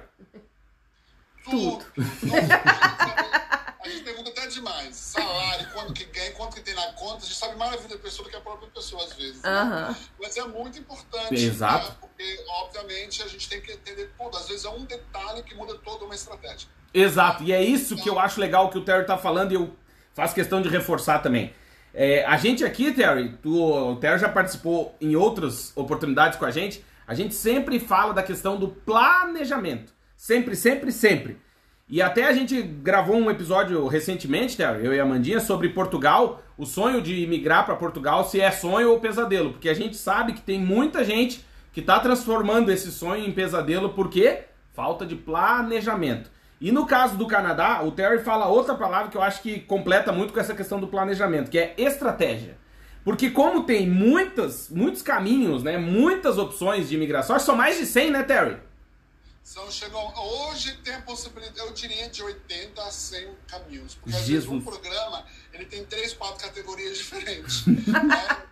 S3: Tudo. tudo. A gente pergunta até demais. Salário, quando que ganha, quanto que tem na conta. A gente sabe mais a vida da pessoa do que a própria pessoa, às vezes. Né? Mas é muito importante.
S1: Exato.
S3: Né? Porque, obviamente, a gente tem que entender tudo. Às vezes é um detalhe que muda toda uma estratégia.
S1: Exato. E é isso que eu acho legal que o Terry tá falando e eu faço questão de reforçar também. É, a gente aqui, Terry, tu, o Terry já participou em outras oportunidades com a gente. A gente sempre fala da questão do planejamento. Sempre, sempre, sempre. E até a gente gravou um episódio recentemente, Theo, eu e a Mandinha, sobre Portugal, o sonho de imigrar para Portugal, se é sonho ou pesadelo. Porque a gente sabe que tem muita gente que está transformando esse sonho em pesadelo porque falta de planejamento. E no caso do Canadá, o Terry fala outra palavra que eu acho que completa muito com essa questão do planejamento, que é estratégia. Porque como tem muitas, muitos caminhos, né, muitas opções de imigração, são mais de 100, né, Terry?
S3: São, chegam, hoje tem a possibilidade, eu diria, de 80 a 100 caminhos. Porque às vezes um programa ele tem três, quatro categorias diferentes. né?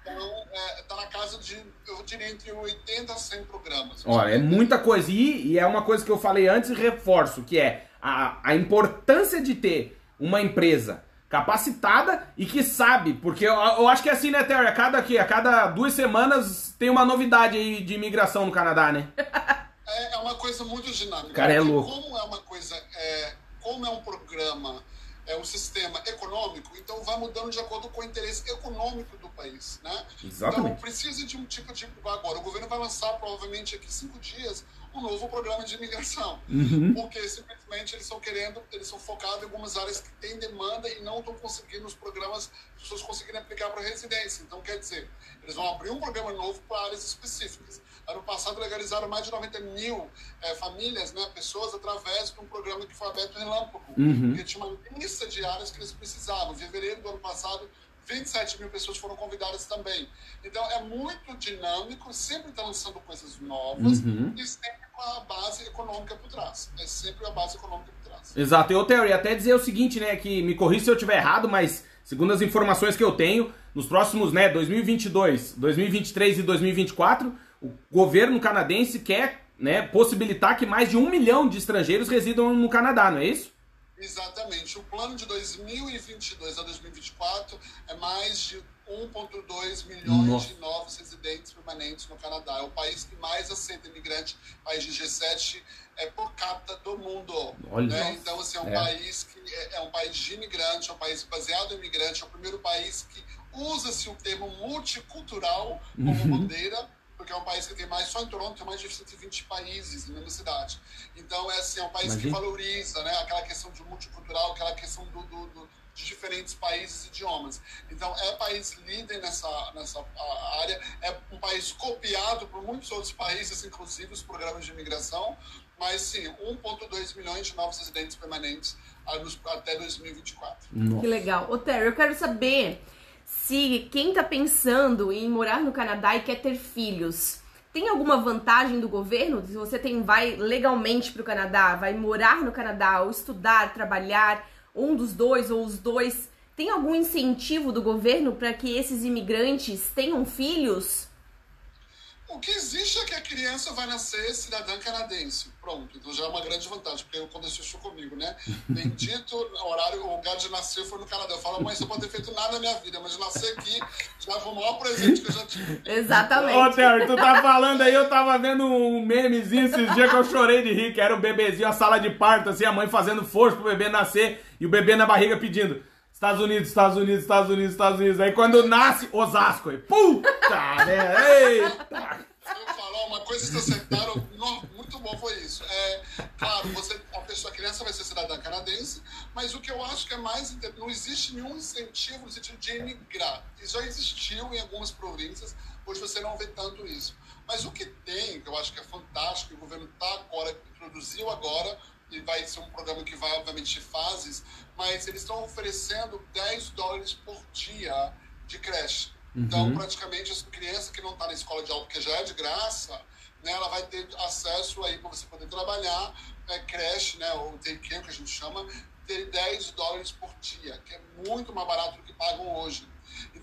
S3: Então, está é, tá na casa de, eu diria, entre 80 a 100 programas.
S1: Olha, é muita coisa. E, e, é uma coisa que eu falei antes e reforço, que é a, a importância de ter uma empresa capacitada e que sabe, porque eu, eu acho que é assim, né, Terry? A cada, aqui, a cada duas semanas tem uma novidade aí de imigração no Canadá, né?
S3: é, é uma coisa muito dinâmica.
S1: Cara, é louco.
S3: Como é uma coisa, é, como é um programa, é um sistema econômico, então vai mudando de acordo com o interesse econômico do país, né?
S1: Exatamente.
S3: Então precisa de um tipo de agora o governo vai lançar provavelmente aqui cinco dias um novo programa de imigração,
S1: uhum.
S3: porque simplesmente eles estão querendo, eles são focados em algumas áreas que têm demanda e não estão conseguindo os programas, as pessoas conseguirem aplicar para residência. Então quer dizer, eles vão abrir um programa novo para áreas específicas. Ano passado legalizaram mais de 90 mil é, famílias, né, pessoas, através de um programa que foi aberto em Relâmpago,
S1: uhum.
S3: que tinha uma lista de áreas que eles precisavam. Em fevereiro do ano passado, 27 mil pessoas foram convidadas também. Então é muito dinâmico, sempre está lançando coisas novas
S1: uhum.
S3: e sempre a base econômica por trás. É sempre a base econômica por trás.
S1: Exato. E o Terry, até dizer o seguinte, né, que me corrija se eu estiver errado, mas segundo as informações que eu tenho, nos próximos, né, 2022, 2023 e 2024, o governo canadense quer né, possibilitar que mais de um milhão de estrangeiros residam no Canadá, não é isso?
S3: Exatamente. O plano de 2022 a 2024 é mais de 1,2 milhões Nossa. de novos residentes permanentes no Canadá. É o país que mais aceita imigrante, país de G7 é por capita do mundo. Né? Então, assim, é um é. país que é, é, um país de imigrante, é um país baseado em imigrante, é o primeiro país que usa-se o termo multicultural como uhum. bandeira porque é um país que tem mais, só em Toronto tem mais de 120 países na mesma cidade. Então, é assim, é um país Imagina. que valoriza, né, aquela questão de multicultural, aquela questão do, do, do, de diferentes países e idiomas. Então, é país líder nessa, nessa área, é um país copiado por muitos outros países, inclusive os programas de imigração, mas sim, 1,2 milhões de novos residentes permanentes até 2024.
S2: Nossa. Que legal. Ô, Terry, eu quero saber se quem está pensando em morar no Canadá e quer ter filhos, tem alguma vantagem do governo? Se você tem vai legalmente para o Canadá, vai morar no Canadá, ou estudar, trabalhar, um dos dois ou os dois, tem algum incentivo do governo para que esses imigrantes tenham filhos?
S3: O que existe é que a criança vai nascer cidadã canadense. Pronto. Então já é uma grande vantagem, porque aconteceu isso comigo, né? Bendito horário, o lugar de nascer foi no Canadá. Eu falo, mãe, você pode ter feito nada na minha vida, mas nascer aqui já foi o maior presente que eu já tive.
S2: Exatamente.
S1: Ô, Terry, tu tá falando aí, eu tava vendo um memezinho esses dias que eu chorei de rir, que era o bebezinho, a sala de parto, assim, a mãe fazendo força pro bebê nascer e o bebê na barriga pedindo. Estados Unidos, Estados Unidos, Estados Unidos, Estados Unidos. Aí quando nasce, Osasco. Aí, puta, né? Eita!
S3: Eu falar uma coisa que acertaram, muito bom foi isso. É, claro, você, a pessoa, a criança vai ser cidadã canadense, mas o que eu acho que é mais não existe nenhum incentivo no sentido de emigrar. Isso já existiu em algumas províncias, hoje você não vê tanto isso. Mas o que tem, que eu acho que é fantástico, o governo está agora, introduziu agora, e vai ser um programa que vai, obviamente, de fases, mas eles estão oferecendo 10 dólares por dia de creche. Então, uhum. praticamente, essa criança que não está na escola de aula, que já é de graça, né, ela vai ter acesso aí para você poder trabalhar, é, creche, né, ou daycare, que a gente chama, de 10 dólares por dia, que é muito mais barato do que pagam hoje.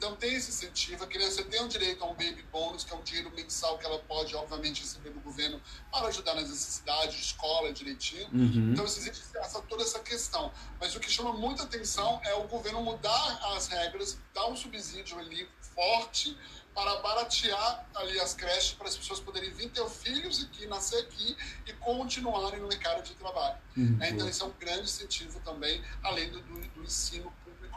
S3: Então tem esse incentivo, a criança tem o direito a um baby bonus, que é um dinheiro mensal que ela pode, obviamente, receber do governo para ajudar nas necessidades de escola direitinho.
S1: Uhum.
S3: Então existe essa, toda essa questão. Mas o que chama muita atenção é o governo mudar as regras, dar um subsídio ali forte para baratear ali as creches para as pessoas poderem vir ter filhos aqui, nascer aqui e continuarem no mercado de trabalho.
S1: Uhum.
S3: É, então, isso é um grande incentivo também, além do, do ensino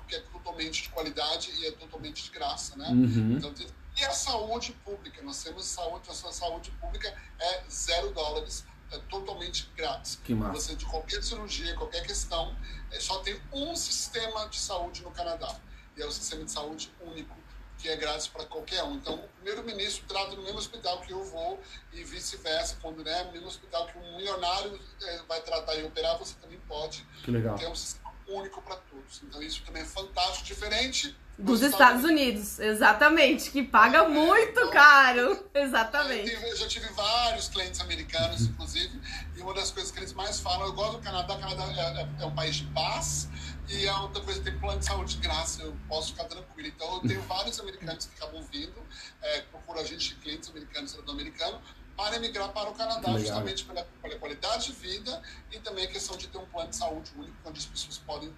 S3: que é totalmente de qualidade e é totalmente de graça, né?
S1: Uhum.
S3: Então, e a saúde pública? Nós temos saúde, a sua saúde pública é zero dólares é totalmente grátis.
S1: Que massa.
S3: Você, de qualquer cirurgia, qualquer questão, é, só tem um sistema de saúde no Canadá. E é o sistema de saúde único, que é grátis para qualquer um. Então, o primeiro-ministro trata no mesmo hospital que eu vou e vice-versa. Quando né, no mesmo hospital que um milionário é, vai tratar e operar, você também pode.
S1: Que legal.
S3: Um sistema único para todos. Então, isso também é fantástico, diferente
S2: dos Estados Unidos, exatamente, que paga é, muito então, caro. Exatamente.
S3: Eu, eu, já tive vários clientes americanos, inclusive, e uma das coisas que eles mais falam, eu gosto do Canadá, o Canadá é, é, é um país de paz, e a outra coisa, tem plano de saúde de graça, eu posso ficar tranquilo. Então, eu tenho vários americanos que acabam vindo, é, procuram a gente, clientes americanos e latino-americanos, para emigrar para o Canadá, Legal. justamente pela, pela, qualidade de vida e também a questão de ter um plano de saúde único, onde as pessoas podem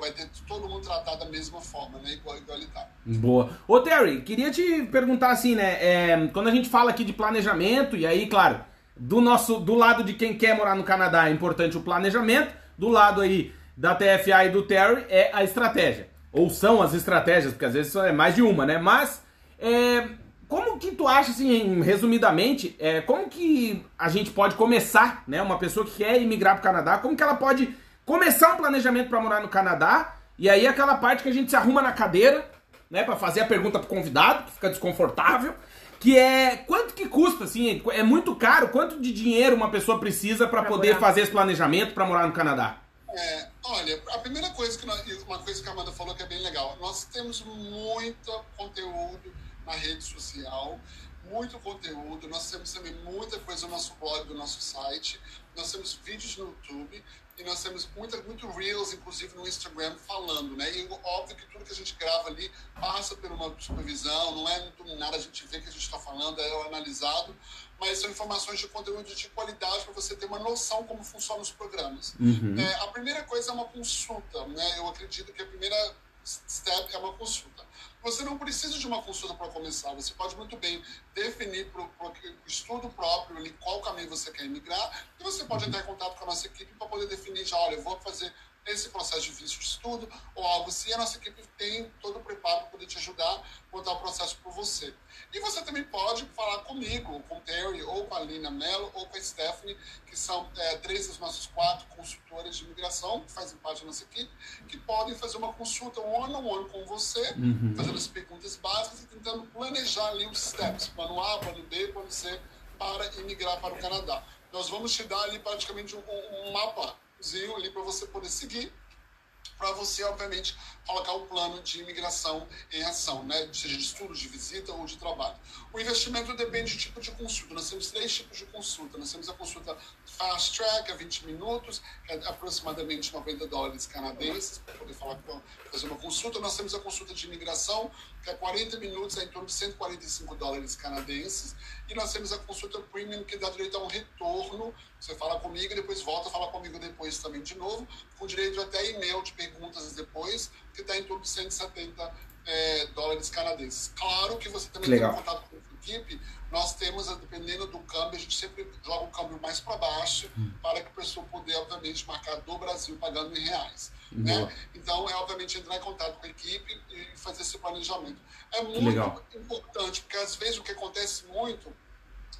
S3: vai ter todo mundo tratado da mesma forma, né? Igual, igualitário.
S1: Boa. Ô, Terry, queria te perguntar assim, né? É, quando a gente fala aqui de planejamento, e aí, claro, do nosso do lado de quem quer morar no Canadá é importante o planejamento, do lado aí da TFA e do Terry é a estratégia. Ou são as estratégias, porque às vezes é mais de uma, né? Mas é, como que tu acha, assim, resumidamente, é, como que a gente pode começar, né? Uma pessoa que quer imigrar para o Canadá, como que ela pode começar um planejamento para morar no Canadá, e aí aquela parte que a gente se arruma na cadeira, né, para fazer a pergunta pro convidado, que fica desconfortável, que é quanto que custa, assim, é muito caro, quanto de dinheiro uma pessoa precisa para poder morar. fazer esse planejamento para morar no Canadá?
S3: É, olha, a primeira coisa que nós, uma coisa que a Amanda falou que é bem legal, nós temos muito conteúdo na rede social, muito conteúdo, nós temos também muita coisa no nosso blog, do nosso site, nós temos vídeos no YouTube, e nós temos muita, muito Reels, inclusive no Instagram, falando, né? E óbvio que tudo que a gente grava ali passa por uma supervisão, não é muito nada a gente vê que a gente está falando, é analisado, mas são informações de conteúdo de qualidade para você ter uma noção como funcionam os programas. Uhum. É, a primeira coisa é uma consulta, né? Eu acredito que a primeira step é uma consulta. Você não precisa de uma consulta para começar. Você pode muito bem definir para o estudo próprio ali qual caminho você quer migrar e você pode entrar em contato com a nossa equipe para poder definir já, olha, eu vou fazer esse processo visto de estudo ou algo assim, a nossa equipe tem todo o preparo para poder te ajudar, montar o processo por você. E você também pode falar comigo, com o Terry, ou com a Lina Mello, ou com a Stephanie, que são é, três das nossas quatro consultoras de imigração, que fazem parte da nossa equipe, que podem fazer uma consulta one-on-one -on -one com você, uhum. fazendo as perguntas básicas e tentando planejar ali os steps, plano A, plano B, plano C, para imigrar para o Canadá. Nós vamos te dar ali praticamente um, um mapazinho ali para você poder seguir para você, obviamente, colocar o plano de imigração em ação, né? seja de estudo, de visita ou de trabalho. O investimento depende do tipo de consulta. Nós temos três tipos de consulta. Nós temos a consulta Fast Track, a 20 minutos, é aproximadamente 90 dólares canadenses, para poder falar, fazer uma consulta. Nós temos a consulta de imigração, é 40 minutos, é em torno de 145 dólares canadenses. E nós temos a consulta Premium, que dá direito a um retorno. Você fala comigo e depois volta a falar comigo depois também de novo, com direito até e-mail de perguntas depois, que está em torno de 170 é, dólares canadenses. Claro que você também Legal. tem contato com equipe, nós temos, dependendo do câmbio, a gente sempre joga o câmbio mais para baixo, hum. para que a pessoa poder, obviamente, marcar do Brasil pagando em reais. Né? Então, é obviamente entrar em contato com a equipe e fazer esse planejamento. É muito Legal. importante, porque às vezes o que acontece muito,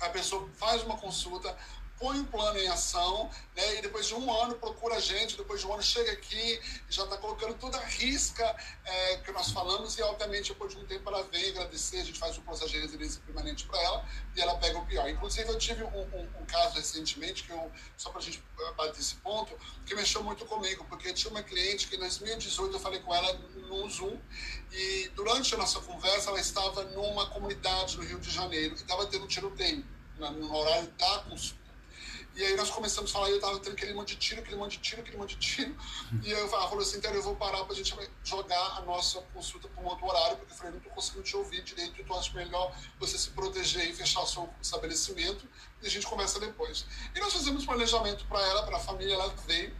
S3: a pessoa faz uma consulta, põe o plano em ação, né? E depois de um ano procura a gente, depois de um ano chega aqui, já está colocando toda a risca é, que nós falamos e, obviamente, depois de um tempo ela vem agradecer, a gente faz um processo de residência permanente para ela e ela pega o pior. Inclusive, eu tive um, um, um caso recentemente, que eu, só para a gente bater esse ponto, que mexeu muito comigo, porque tinha uma cliente que em 2018 eu falei com ela no Zoom e durante a nossa conversa ela estava numa comunidade no Rio de Janeiro e estava tendo um tiroteio no horário da consulta. E aí nós começamos a falar, e eu tava tendo aquele monte de tiro, aquele monte de tiro, aquele monte de tiro. E aí eu falei assim, então eu vou parar pra gente jogar a nossa consulta para um outro horário, porque eu falei, não tô conseguindo te ouvir direito, então acho melhor você se proteger e fechar o seu estabelecimento, e a gente começa depois. E nós fizemos planejamento para ela, para a família, ela veio,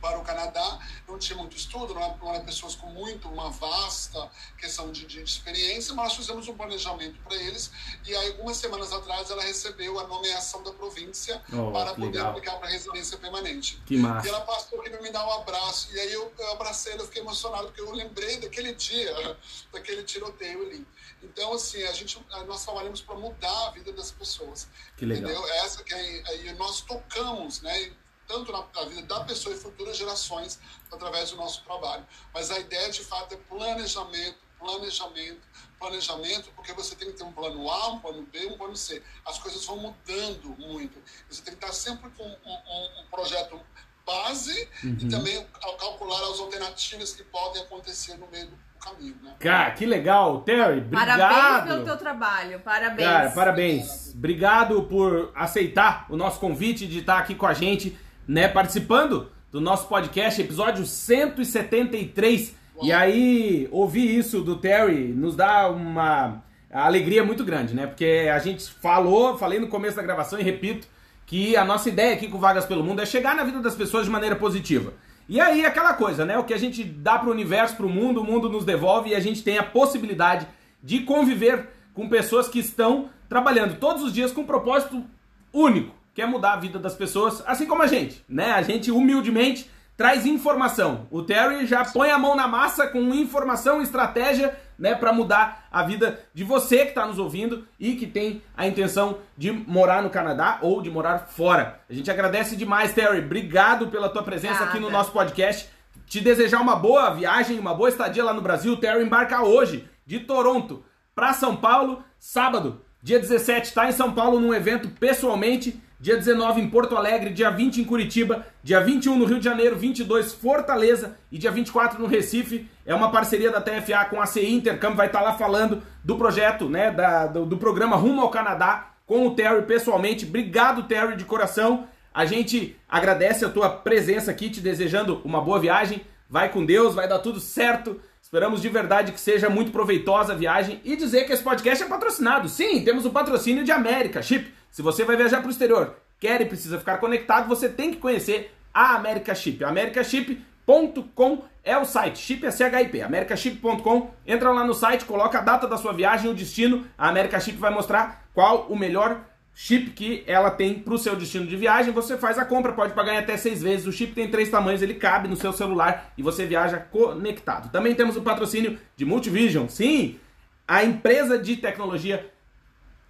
S3: para o Canadá. Não tinha muito estudo, não eram é, é pessoas com muito, uma vasta questão de, de experiência, mas nós fizemos um planejamento para eles. E aí, algumas semanas atrás, ela recebeu a nomeação da província oh, para poder legal. aplicar para residência permanente.
S1: Que massa.
S3: E ela passou aqui para me dar um abraço. E aí eu, eu abracei ela, fiquei emocionado, porque eu lembrei daquele dia, daquele tiroteio ali. Então, assim, a gente, nós trabalhamos para mudar a vida das pessoas.
S1: Que legal.
S3: Entendeu? Essa que é, aí nós tocamos, né? Tanto na, na, vida da pessoa e futuras gerações através do nosso trabalho. Mas a ideia, de fato, é planejamento, planejamento, planejamento, porque você tem que ter um plano A, um plano B, um plano C. As coisas vão mudando muito. Você tem que estar sempre com um, um, um projeto base uhum. e também calcular as alternativas que podem acontecer no meio do caminho, né?
S1: Cara, que legal. Terry, obrigado.
S2: Parabéns pelo teu trabalho. Parabéns.
S1: Cara, parabéns. Obrigado por aceitar o nosso convite de estar aqui com a gente né, participando do nosso podcast, episódio 173. Uau. E aí, ouvir isso do Terry nos dá uma alegria muito grande, né? Porque a gente falou, falei no começo da gravação e repito, que a nossa ideia aqui com Vagas pelo Mundo é chegar na vida das pessoas de maneira positiva. E aí, aquela coisa, né? O que a gente dá para o universo, para o mundo, o mundo nos devolve e a gente tem a possibilidade de conviver com pessoas que estão trabalhando todos os dias com um propósito único quer mudar a vida das pessoas, assim como a gente, né? A gente humildemente traz informação. O Terry já põe a mão na massa com informação, estratégia, né, para mudar a vida de você que está nos ouvindo e que tem a intenção de morar no Canadá ou de morar fora. A gente agradece demais, Terry. Obrigado pela tua presença aqui no nosso podcast. Te desejar uma boa viagem, uma boa estadia lá no Brasil. O Terry embarca hoje de Toronto para São Paulo, sábado, dia 17, está em São Paulo num evento pessoalmente dia 19 em Porto Alegre, dia 20 em Curitiba, dia 21 no Rio de Janeiro, 22 Fortaleza e dia 24 no Recife. É uma parceria da TFA com a CI Intercâmbio, vai estar lá falando do projeto, né, da, do, do programa Rumo ao Canadá com o Terry pessoalmente. Obrigado, Terry, de coração. A gente agradece a tua presença aqui, te desejando uma boa viagem. Vai com Deus, vai dar tudo certo. Esperamos de verdade que seja muito proveitosa a viagem e dizer que esse podcast é patrocinado. Sim, temos o patrocínio de América Chip se você vai viajar para o exterior, quer e precisa ficar conectado, você tem que conhecer a America Chip. americaship.com é o site, chip é CHIP, americaship.com. Entra lá no site, coloca a data da sua viagem, o destino. A America Chip vai mostrar qual o melhor chip que ela tem para o seu destino de viagem. Você faz a compra, pode pagar em até seis vezes. O chip tem três tamanhos, ele cabe no seu celular e você viaja conectado. Também temos o patrocínio de Multivision. Sim, a empresa de tecnologia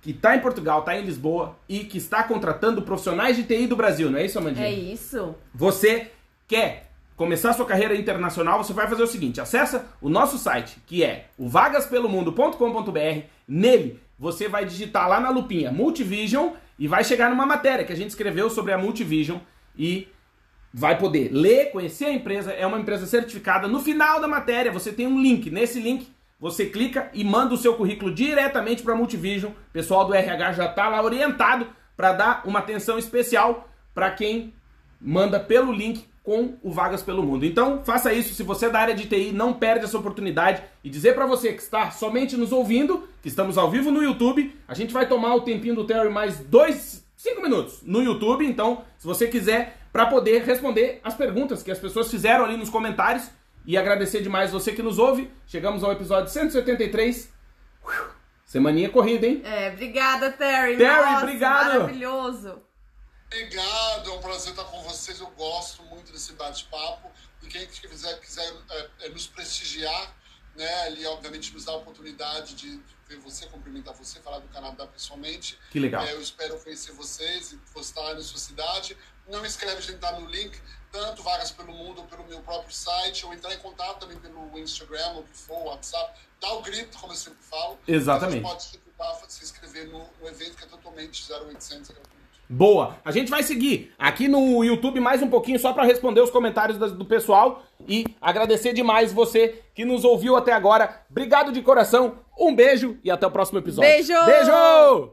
S1: que está em Portugal, está em Lisboa e que está contratando profissionais de TI do Brasil, não é isso, Amandinha?
S2: É isso.
S1: Você quer começar sua carreira internacional, você vai fazer o seguinte: acessa o nosso site, que é o vagaspelomundo.com.br. Nele, você vai digitar lá na lupinha Multivision e vai chegar numa matéria que a gente escreveu sobre a Multivision e vai poder ler, conhecer a empresa. É uma empresa certificada. No final da matéria, você tem um link. Nesse link, você clica e manda o seu currículo diretamente para a Multivision. O pessoal do RH já está lá orientado para dar uma atenção especial para quem manda pelo link com o Vagas pelo Mundo. Então, faça isso. Se você é da área de TI, não perde essa oportunidade. E dizer para você que está somente nos ouvindo, que estamos ao vivo no YouTube, a gente vai tomar o tempinho do Terry mais dois, cinco minutos no YouTube. Então, se você quiser, para poder responder as perguntas que as pessoas fizeram ali nos comentários, e agradecer demais você que nos ouve. Chegamos ao episódio 173. Semaninha corrida, hein?
S2: É, obrigada, Terry.
S1: Terry, Nossa, obrigado.
S2: Maravilhoso.
S3: Obrigado, é um prazer estar com vocês. Eu gosto muito desse bate-papo. E quem quiser, quiser é, é, nos prestigiar, né, ele obviamente nos dá a oportunidade de ver você, cumprimentar você, falar do Canadá pessoalmente.
S1: Que legal.
S3: É, eu espero conhecer vocês e postar na sua cidade. Não escreve, a gente tá no link tanto Vagas pelo Mundo, pelo meu próprio site, ou entrar em contato também pelo Instagram, ou que for, WhatsApp. Dá o grito, como eu sempre falo.
S1: Exatamente.
S3: Você pode se inscrever no, no evento, que é totalmente 0800
S1: Boa. A gente vai seguir aqui no YouTube mais um pouquinho só para responder os comentários do pessoal e agradecer demais você que nos ouviu até agora. Obrigado de coração. Um beijo e até o próximo episódio.
S2: Beijo.
S1: Beijo.